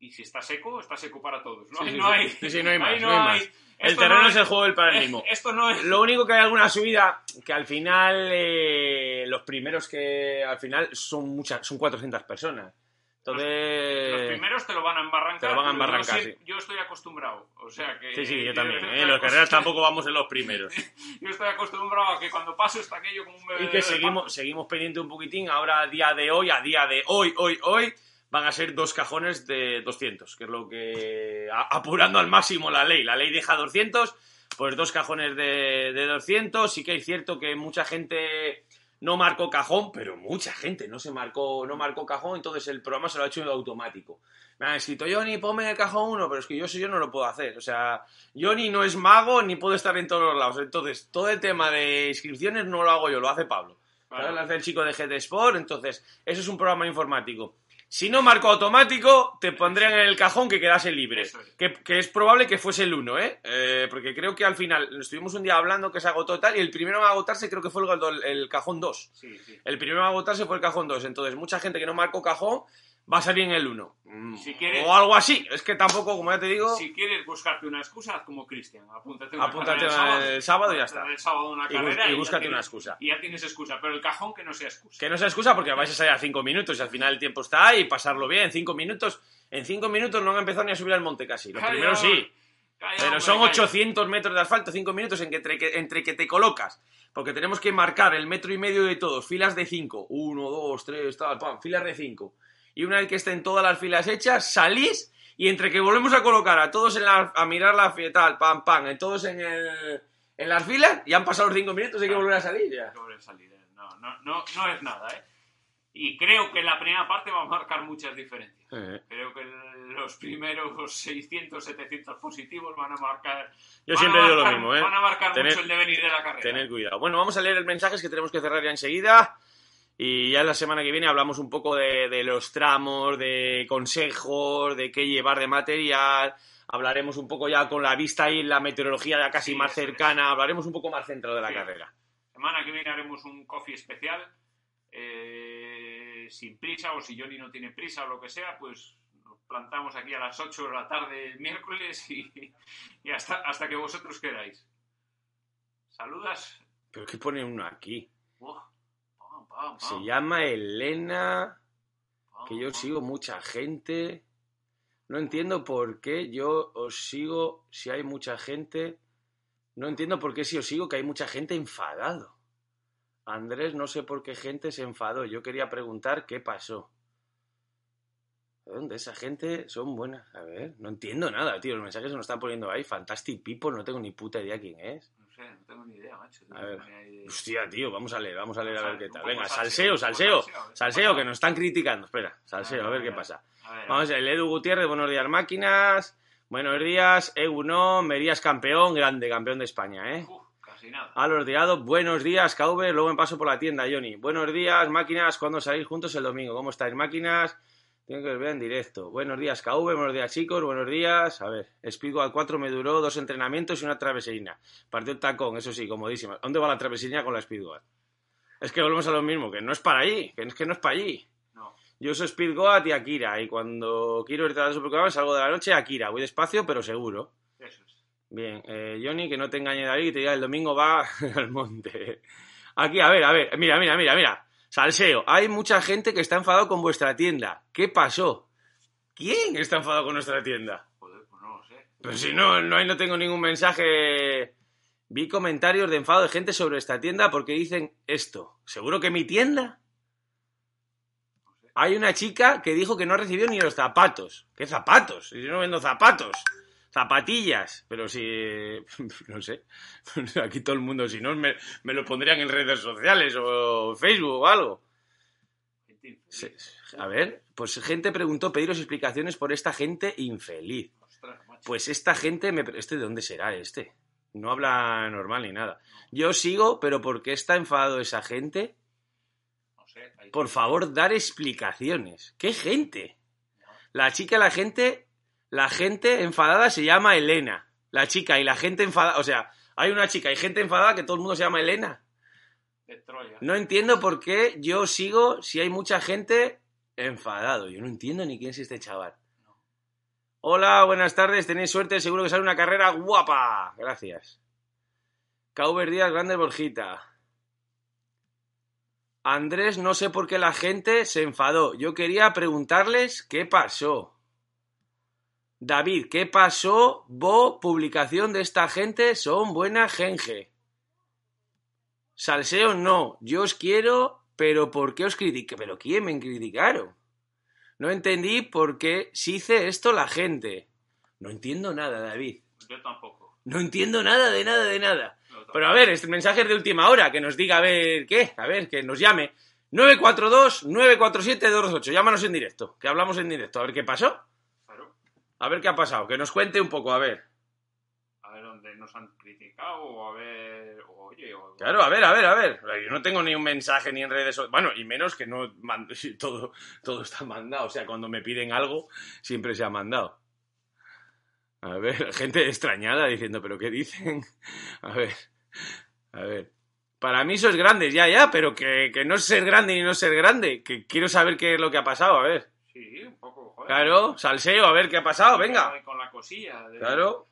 Y si está seco, está seco para todos. No, Sí, no sí. hay, Sí, sí, no hay más, ahí no hay más. El terreno no es el juego del paralelismo. (laughs) Esto no es... Lo único que hay alguna subida que al final eh, los primeros que al final son muchas son 400 personas. Entonces Los primeros te lo van a embarrancar. te lo van a pero yo embarrancar, sí- sí. Yo estoy acostumbrado. O sea que. Sí, sí, yo también. yo ¿eh? En los carreras tampoco vamos en los primeros. (laughs) Yo estoy acostumbrado a que cuando paso está aquello como un bebé. Y que seguimos, seguimos pendiente un poquitín. Ahora, a día de hoy, a día de hoy, hoy, hoy, van a ser dos cajones de 200, que es lo que. apurando al máximo la ley. La ley deja 200, pues dos cajones de, de 200. Sí que es cierto que mucha gente no marcó cajón, pero mucha gente no se marcó, no marcó cajón, entonces el programa se lo ha hecho en automático. Me han escrito, Johnny, ponme el cajón uno, pero es que yo eso yo no lo puedo hacer. O sea, Johnny no es mago ni puede estar en todos los lados. Entonces, todo el tema de inscripciones no lo hago yo, lo hace Pablo. Claro. ¿Sabes? Lo hace el chico de GT Sport, entonces, eso es un programa informático. Si no marco automático, te pondrían en el cajón que quedase libre. Es. Que, que es probable que fuese el 1, ¿eh? Eh, Porque creo que al final estuvimos un día hablando que se agotó tal y el primero en agotarse creo que fue el, el- el cajón 2. Sí, sí. El primero en agotarse fue el cajón 2. Entonces, mucha gente que no marcó cajón va a salir en el 1. Mm, Si quieres- O algo así. Es que tampoco, como ya te digo. Si quieres buscarte una excusa, haz como Cristian. Apúntate una Apúntate carrera el sábado y ya está. El sábado una Y carrera y ya búscate tienes- una excusa. Y ya tienes excusa, pero el cajón que no sea excusa. Que no sea excusa porque vais a salir a 5 minutos y al final el tiempo está ahí, pasarlo bien. 5 minutos. En 5 minutos no han empezado ni a subir al monte casi. Los Calla, primeros sí. Calla, Pero hombre, son calla. 800 metros de asfalto, 5 minutos en que entre, que entre que te colocas. Porque tenemos que marcar el metro y medio de todos, filas de 5. 1, 2, 3, tal, pam, filas de 5. Y una vez que estén todas las filas hechas, salís y entre que volvemos a colocar a todos en la, a mirar la fila, tal, pam, pam, todos en, el, en las filas, y han pasado los 5 minutos hay que volver a salir ya. Sobre salir, eh. No, no, no, no es nada, ¿eh? Y creo que la primera parte va a marcar muchas diferencias. Creo que los primeros 600, 700 positivos van a marcar. Yo a siempre digo lo marcar- mismo, ¿eh? Van a marcar Tener- mucho el devenir de la carrera. Tener cuidado. Bueno, vamos a leer el mensaje que tenemos que cerrar ya enseguida. Y ya la semana que viene hablamos un poco de, de los tramos, de consejos, de qué llevar de material. Hablaremos un poco ya con la vista y la meteorología ya casi Sí, más es. cercana. Hablaremos un poco más centrado de la Sí. carrera. Semana que viene haremos un coffee especial. eh, sin prisa, o si Johnny no tiene prisa o lo que sea, pues nos plantamos aquí a las 8 de la tarde el miércoles y, y hasta, hasta que vosotros queráis. Saludas. Pero ¿qué pone uno aquí? Se llama Elena, que yo sigo mucha gente. No entiendo por qué yo os sigo si hay mucha gente. No entiendo por qué si os sigo que hay mucha gente enfadado. Andrés, no sé por qué gente se enfadó. Yo quería preguntar qué pasó. ¿De dónde? Esa gente son buenas. A ver, no entiendo nada, tío. Los mensajes se nos están poniendo ahí. Fantastic People, no tengo ni puta idea quién es. No sé, no tengo ni idea, macho. A ver. Hostia, tío, vamos a leer, vamos a leer a ver qué tal. Venga, salseo, salseo, salseo. que nos están criticando. Espera, salseo, a ver qué pasa. A ver, Vamos, el Edu Gutiérrez, buenos días, máquinas. Buenos días, Eguno, Merías campeón, grande, campeón de España, ¿eh? Uf, casi nada. A los buenos días, KV, luego me paso por la tienda, Johnny. Buenos días, máquinas, ¿cuándo salís juntos el domingo? ¿Cómo estáis, máquinas? Tengo que os ver en directo. Buenos días, KV, buenos días, chicos, buenos días. A ver, Speedway 4 me duró dos entrenamientos y una traveserina. Partió el tacón, eso sí, comodísima. ¿Dónde va la traveserina con la Speedway? Es que volvemos a lo mismo, que no es para allí, que es que no es para allí. No. Yo soy Speedgoat y Akira, y cuando quiero ir a Supercopa salgo de la noche a Akira. Voy despacio, pero seguro. Eso es. Bien, eh, Johnny, que no te engañe David y te diga el domingo va (laughs) al monte. Aquí, a ver, a ver, mira, mira, mira, mira. Salseo, hay mucha gente que está enfadado con vuestra tienda. ¿Qué pasó? ¿Quién está enfadado con nuestra tienda? Joder, pues no lo sé. Pero si no, no, ahí no tengo ningún mensaje. Vi comentarios de enfado de gente sobre esta tienda porque dicen esto. ¿Seguro que mi tienda? No sé. Hay una chica que dijo que no recibió ni los zapatos. ¿Qué zapatos? Yo no vendo zapatos. Zapatillas. Pero si... (laughs) No sé. (laughs) Aquí todo el mundo, si no, me, me lo pondrían en redes sociales o Facebook o algo. A ver, pues gente preguntó pediros explicaciones por esta gente infeliz. Pues esta gente, me... ¿este de dónde será este? No habla normal ni nada. Yo sigo, pero ¿por qué está enfadado esa gente? No sé. ahí- Por favor, dar explicaciones. ¿Qué gente? La chica, la gente, la gente enfadada se llama Elena. La chica y la gente enfadada, o sea, hay una chica y gente enfadada que todo el mundo se llama Elena. De Troya. No entiendo por qué yo sigo si hay mucha gente enfadado. Yo no entiendo ni quién es este chaval. No. Hola, buenas tardes, tenéis suerte, seguro que sale una carrera guapa. Gracias. Cauber Díaz, grande Borjita. Andrés, no sé por qué la gente se enfadó. Yo quería preguntarles qué pasó. David, ¿qué pasó? Bo, publicación de esta gente, son buena gente. Salseo, no. Yo os quiero, pero ¿por qué os critiqué? ¿Pero quién me criticaron? No entendí por qué se hice esto la gente. No entiendo nada, David. Yo tampoco. No entiendo nada de nada de nada. Pero a ver, este mensaje es de última hora, que nos diga a ver qué, a ver, que nos llame. 942-947-228, llámanos en directo, que hablamos en directo, a ver qué pasó. A ver qué ha pasado, que nos cuente un poco, a ver. A ver dónde nos han criticado o a ver, oye, o- Claro, a ver, a ver, a ver. Yo no tengo ni un mensaje ni en redes sociales. Bueno, y menos que no mando- (laughs) todo, todo está mandado. O sea, cuando me piden algo, siempre se ha mandado. A ver, (laughs) gente extrañada diciendo, ¿pero qué dicen? (laughs) A ver, a ver. Para mí sois grandes, ya, ya, pero que, que no es ser grande ni no ser grande. Que quiero saber qué es lo que ha pasado, a ver. Sí, un poco, joder. Claro, salseo, a ver qué ha pasado, venga. Con la cosilla. de- Claro.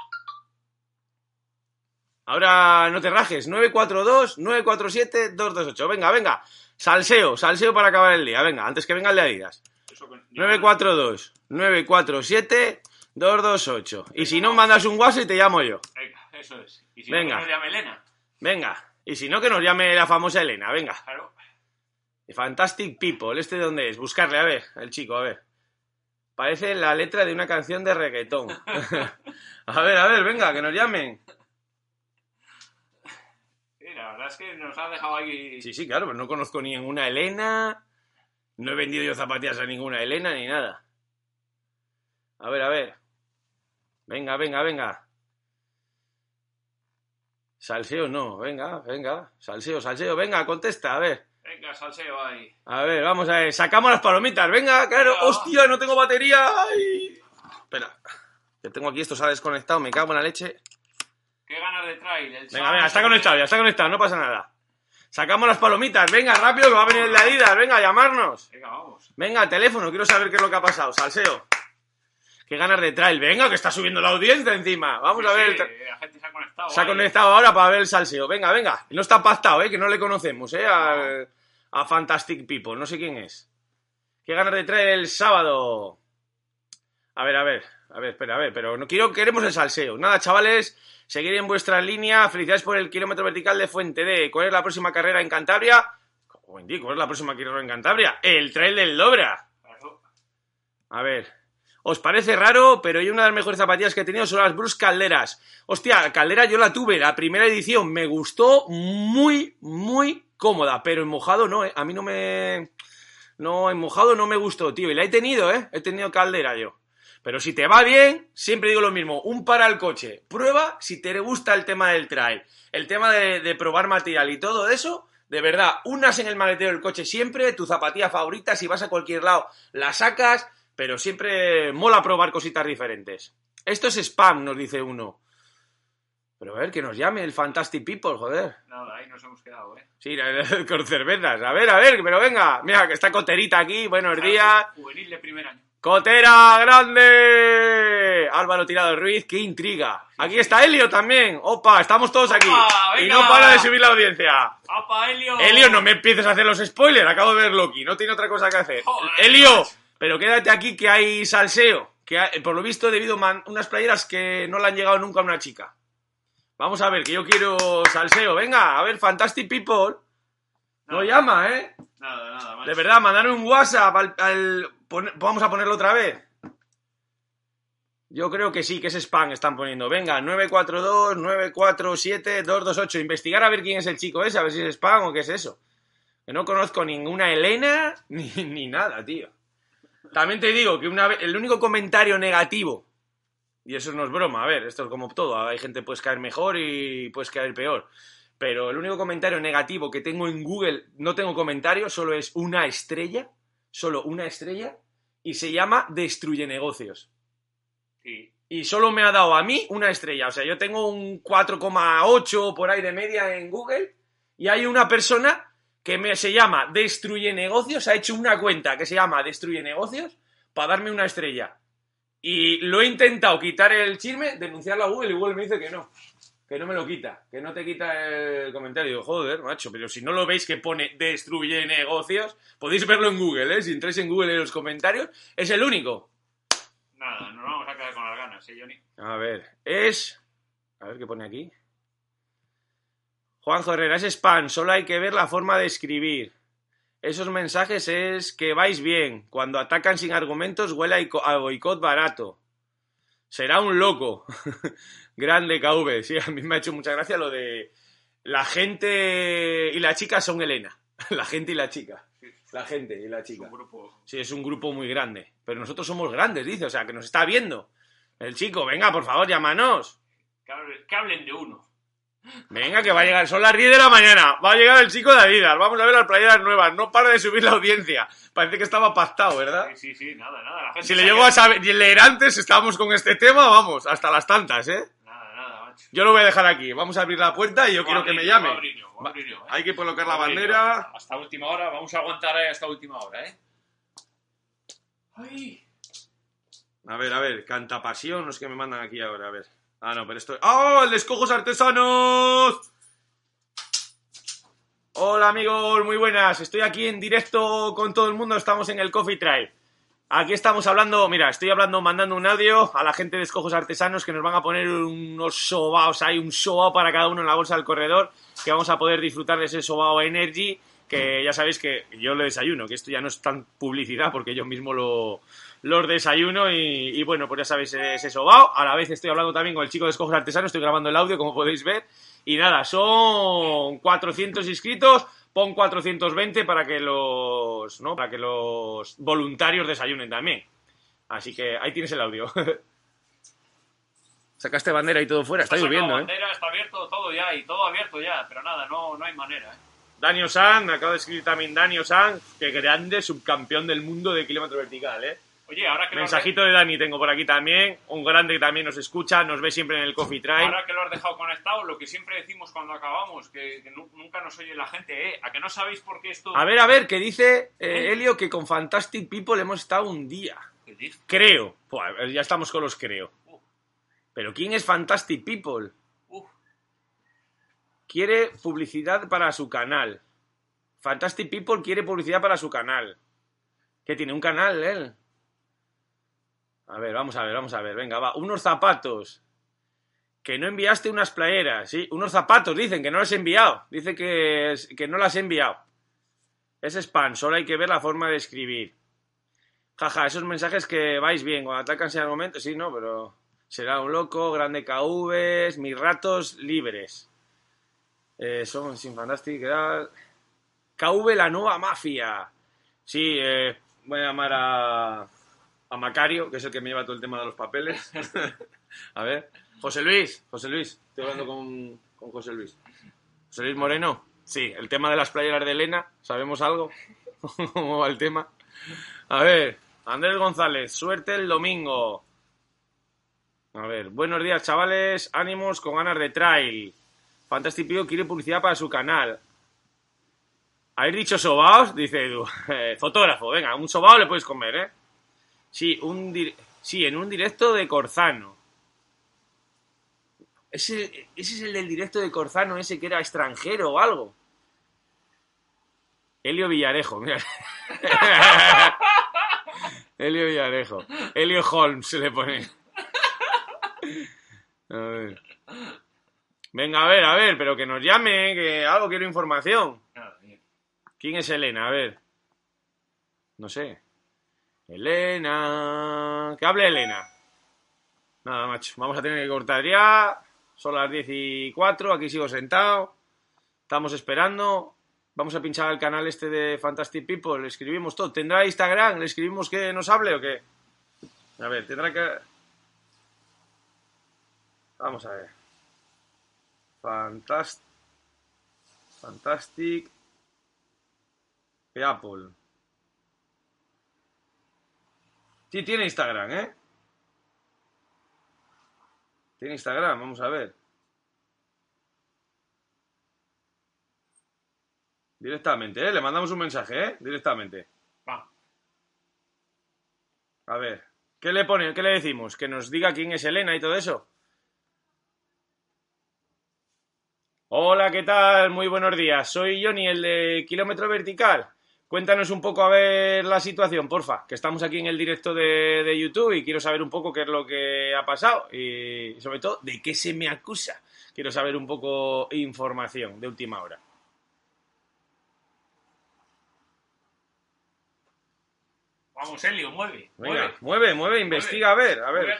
Ahora no te rajes. 942-947-228. Venga, venga. Salseo, salseo para acabar el día. Venga, antes que venga el de Adidas. Eso con- 942-947-228. Y si no, mandas un WhatsApp y te llamo yo. Venga, eso es. Y si Venga. no, que nos llame Elena. Venga. Y si no, que nos llame la famosa Elena. Venga. Claro. Fantastic People. ¿Este de dónde es? Buscarle, a ver. El chico, a ver. Parece la letra de una canción de reggaetón. (laughs) a ver, a ver, venga, que nos llamen. Sí, la verdad es que nos ha dejado ahí. Sí, sí, claro, pero no conozco ni ninguna Elena. No he vendido yo zapatillas a ninguna Elena ni nada. A ver, a ver. Venga, venga, venga. Salseo no, venga, venga. Salseo, salseo, venga, contesta, a ver. Venga, salseo ahí. A ver, vamos a ver. Sacamos las palomitas, venga, claro. Venga. ¡Hostia, no tengo batería! ¡Ay! Espera, que tengo aquí esto, se ha desconectado, me cago en la leche. Qué ganas de trail. El Venga, venga, está conectado, ya está conectado, no pasa nada. Sacamos las palomitas, venga, rápido, que va a venir el de Adidas, venga, a llamarnos. Venga, vamos. Venga, teléfono, quiero saber qué es lo que ha pasado, salseo. Qué ganas de trail, venga, que está subiendo la audiencia encima. Vamos a ver. sí, la gente se ha conectado. Se ha conectado ahora para ver el salseo. Venga, venga. No está pactado, ¿eh? Que no le conocemos, ¿eh? Al- a Fantastic People. No sé quién es. Qué ganas de traer el sábado. A ver, a ver. A ver, espera, a ver. Pero no quiero, queremos el salseo. Nada, chavales. Seguir en vuestra línea. Felicidades por el kilómetro vertical de Fuente D. ¿Cuál es la próxima carrera en Cantabria? ¿cuál es la próxima carrera en Cantabria? El trail del Dobra. A ver. ¿Os parece raro? Pero yo una de las mejores zapatillas que he tenido son las Bruce Calderas. Hostia, Caldera yo la tuve, la primera edición. Me gustó muy, muy cómoda. Pero en mojado no, ¿eh? A mí no me... No, en mojado no me gustó, tío. Y la he tenido, ¿eh? He tenido Caldera yo. Pero si te va bien, siempre digo lo mismo. Un para el coche. Prueba si te gusta el tema del trail. El tema de, de probar material y todo eso. De verdad, unas en el maletero del coche siempre, tu zapatilla favorita, si vas a cualquier lado, la sacas, pero siempre mola probar cositas diferentes. Esto es spam, nos dice uno. Pero a ver, que nos llame el Fantastic People, joder. Nada, ahí nos hemos quedado, ¿eh? Sí, (laughs) con cervezas. A ver, a ver, pero venga. Mira, que está Coterita aquí. Buenos días. Juvenil de primer año. ¡Cotera grande! Álvaro Tirado Ruiz, qué intriga. Aquí está Helio también. Opa, estamos todos aquí. Opa, Y no para de subir la audiencia. ¡Apa, Helio! Helio, no me empieces a hacer los spoilers. Acabo de ver Loki. No tiene otra cosa que hacer. Joder, Helio. Pero quédate aquí que hay salseo. Que hay- por lo visto, debido a man- unas playeras que no le han llegado nunca a una chica. Vamos a ver, que yo quiero salseo. Venga, a ver, Fantastic People. No llama, ¿eh? Nada, nada, macho. De verdad, mandar un WhatsApp al... al- pon- vamos a ponerlo otra vez. Yo creo que sí, que es spam están poniendo. Venga, 942-947-228. Investigar a ver quién es el chico ese, a ver si es spam o qué es eso. Que no conozco ninguna Elena (laughs) ni, ni nada, tío. También te digo que una vez, el único comentario negativo, y eso no es broma, a ver, esto es como todo, hay gente que puedes caer mejor y puedes caer peor. Pero el único comentario negativo que tengo en Google, no tengo comentario, solo es una estrella, solo una estrella, y se llama Destruye Negocios. Sí. Y solo me ha dado a mí una estrella. O sea, yo tengo un 4,8 por ahí de media en Google, y hay una persona que me, se llama Destruye Negocios, ha hecho una cuenta que se llama Destruye Negocios para darme una estrella. Y lo he intentado quitar el chisme, denunciarlo a Google y Google me dice que no. Que no me lo quita, que no te quita el comentario. Digo, joder, macho, pero si no lo veis que pone destruye negocios, podéis verlo en Google, ¿eh? Si entráis en Google en los comentarios, es el único. Nada, nos vamos a quedar con las ganas, ¿eh, Johnny? A ver, es. A ver qué pone aquí. Juanjo Herrera, es spam, solo hay que ver la forma de escribir. Esos mensajes es que vais bien. Cuando atacan sin argumentos, huele a ico- a boicot barato. Será un loco. (laughs) Grande KV. Sí, a mí me ha hecho mucha gracia lo de la gente y la chica son Elena. (laughs) La gente y la chica. La gente y la Es chica. un grupo. Sí, es un grupo muy grande. Pero nosotros somos grandes, dice. O sea, que nos está viendo. El chico, venga, por favor, llámanos. Que hablen de uno. Venga, que va a llegar. Son las 10 de la mañana. Va a llegar el chico de Adidas. Vamos a ver las playeras nuevas. No para de subir la audiencia. Parece que estaba pactado, ¿verdad? Sí, sí, sí, nada, nada. La gente Si le llego a saber, leer antes, estábamos con este tema, vamos, hasta las tantas, ¿eh? Nada, nada, macho. Yo lo voy a dejar aquí. Vamos a abrir la puerta y yo quiero que me llame. ¿eh? Hay que colocar la bandera. Hasta última hora, vamos a aguantar ahí hasta última hora, ¿eh? Ay. A ver, a ver, canta pasión, los que me mandan aquí ahora, a ver. Ah, no, pero esto. ¡Oh, el de Escojos Artesanos! Hola amigos, muy buenas. Estoy aquí en directo con todo el mundo. Estamos en el Coffee Tribe. Aquí estamos hablando, mira, estoy hablando, mandando un audio a la gente de Escojos Artesanos que nos van a poner unos sobaos, hay un sobao para cada uno en la bolsa del corredor, que vamos a poder disfrutar de ese sobao Energy, que ya sabéis que yo lo desayuno, que esto ya no es tan publicidad porque yo mismo lo, los desayuno y, y bueno, pues ya sabéis ese sobao. A la vez estoy hablando también con el chico de Escojos Artesanos, estoy grabando el audio, como podéis ver. Y nada, son 400 inscritos, pon 420 para que los, ¿no? Para que los voluntarios desayunen también. Así que ahí tienes el audio. (laughs) Sacaste bandera y todo fuera, está lloviendo, ¿eh? bandera, Está abierto todo ya y todo abierto ya, pero nada, no, no hay manera, ¿eh? Dani Osan, me acabo de escribir también Dani Osan, que grande subcampeón del mundo de kilómetro vertical, ¿eh? Oye, ahora que, Mensajito de Dani tengo por aquí también, un grande que también nos escucha, nos ve siempre en el Coffee Tribe. ahora que lo has dejado conectado, lo que siempre decimos cuando acabamos, que, que nu- nunca nos oye la gente, ¿eh? ¿A que no sabéis por qué esto...? A ver, a ver, que dice eh, Helio que con Fantastic People hemos estado un día. ¿Qué dices? Creo. Buah, ya estamos con los creo. Pero ¿quién es Fantastic People? Quiere publicidad para su canal. Fantastic People quiere publicidad para su canal. ¿Qué tiene? ¿Un canal él? A ver, vamos a ver, vamos a ver. Venga, va. Unos zapatos. Que no enviaste unas playeras, ¿sí? Unos zapatos, dicen que no las he enviado. Dice que, que no las he enviado. Es spam, solo hay que ver la forma de escribir. Jaja, esos mensajes que vais bien, cuando atacan en el momento, sí, no, pero... Será un loco, grande KVs, mis ratos libres. Eh, son sin Fantastic, era... KV la nueva mafia. Sí, eh, voy a llamar a, a Macario, que es el que me lleva todo el tema de los papeles. (laughs) a ver. José Luis, José Luis, estoy hablando con, con José Luis. José Luis Moreno, sí, el tema de las playeras de Elena, ¿sabemos algo? (laughs) ¿Cómo va el tema? A ver, Andrés González, suerte el domingo. A ver, buenos días chavales, ánimos con ganas de trail. Fantastic Pio quiere publicidad para su canal. ¿Habéis dicho sobaos? Dice Edu. (laughs) Eh, fotógrafo, venga, un sobao le puedes comer, ¿eh? Sí, un sí, en un directo de Corzano. Ese, ese es el del directo de Corzano, ese que era extranjero o algo. Helio Villarejo, mira. (laughs) Helio Villarejo. Helio Holmes se le pone. A ver. Venga, a ver, a ver, pero que nos llame, que algo quiero información. ¿Quién es Elena? A ver. No sé. Elena. Que hable Elena. Nada, macho. Vamos a tener que cortar ya. Son las 10 y 4. Aquí sigo sentado. Estamos esperando. Vamos a pinchar al canal este de Fantastic People. Le escribimos todo. ¿Tendrá Instagram? ¿Le escribimos que nos hable o qué? A ver, tendrá que. Vamos a ver. Fantastic. Fantastic. Apple. Sí, tiene Instagram, ¿eh? Tiene Instagram, vamos a ver. Directamente, ¿eh? Le mandamos un mensaje, ¿eh? Directamente. Va. A ver. ¿Qué le pone? ¿Qué le decimos? Que nos diga quién es Elena y todo eso. Hola, ¿qué tal? Muy buenos días. Soy Johnny, el de Kilómetro Vertical. Cuéntanos un poco a ver la situación, porfa, que estamos aquí en el directo de, de YouTube y quiero saber un poco qué es lo que ha pasado y sobre todo de qué se me acusa. Quiero saber un poco información de última hora. Vamos, Helio, mueve. Venga, mueve. mueve, mueve, investiga, a ver, a ver.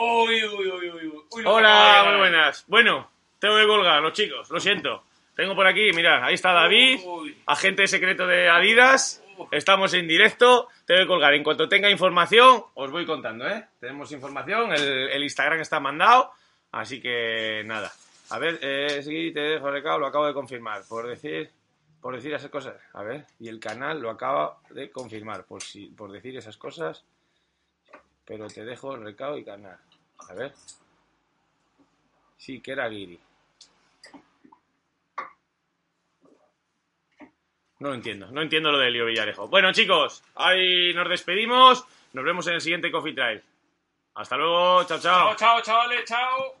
Uy, uy, uy, Hola, muy buenas. Bueno, tengo que colgar, los chicos, lo siento. Tengo por aquí, mirad, ahí está David, agente secreto de Adidas. Estamos en directo, tengo que colgar. En cuanto tenga información, os voy contando, ¿eh? Tenemos información, el, el Instagram está mandado, Así que nada. A ver, eh, sí, te dejo recado, lo acabo de confirmar. Por decir, por decir esas cosas. A ver, y el canal lo acaba de confirmar. Por, si, por decir esas cosas. Pero te dejo recado y canal. A ver. Sí, que era Guiri. No entiendo, no entiendo lo de Leo Villarejo. Bueno, chicos, ahí nos despedimos. Nos vemos en el siguiente Coffee Trail. Hasta luego, chao, chao. Chao, chao, chavales, chao.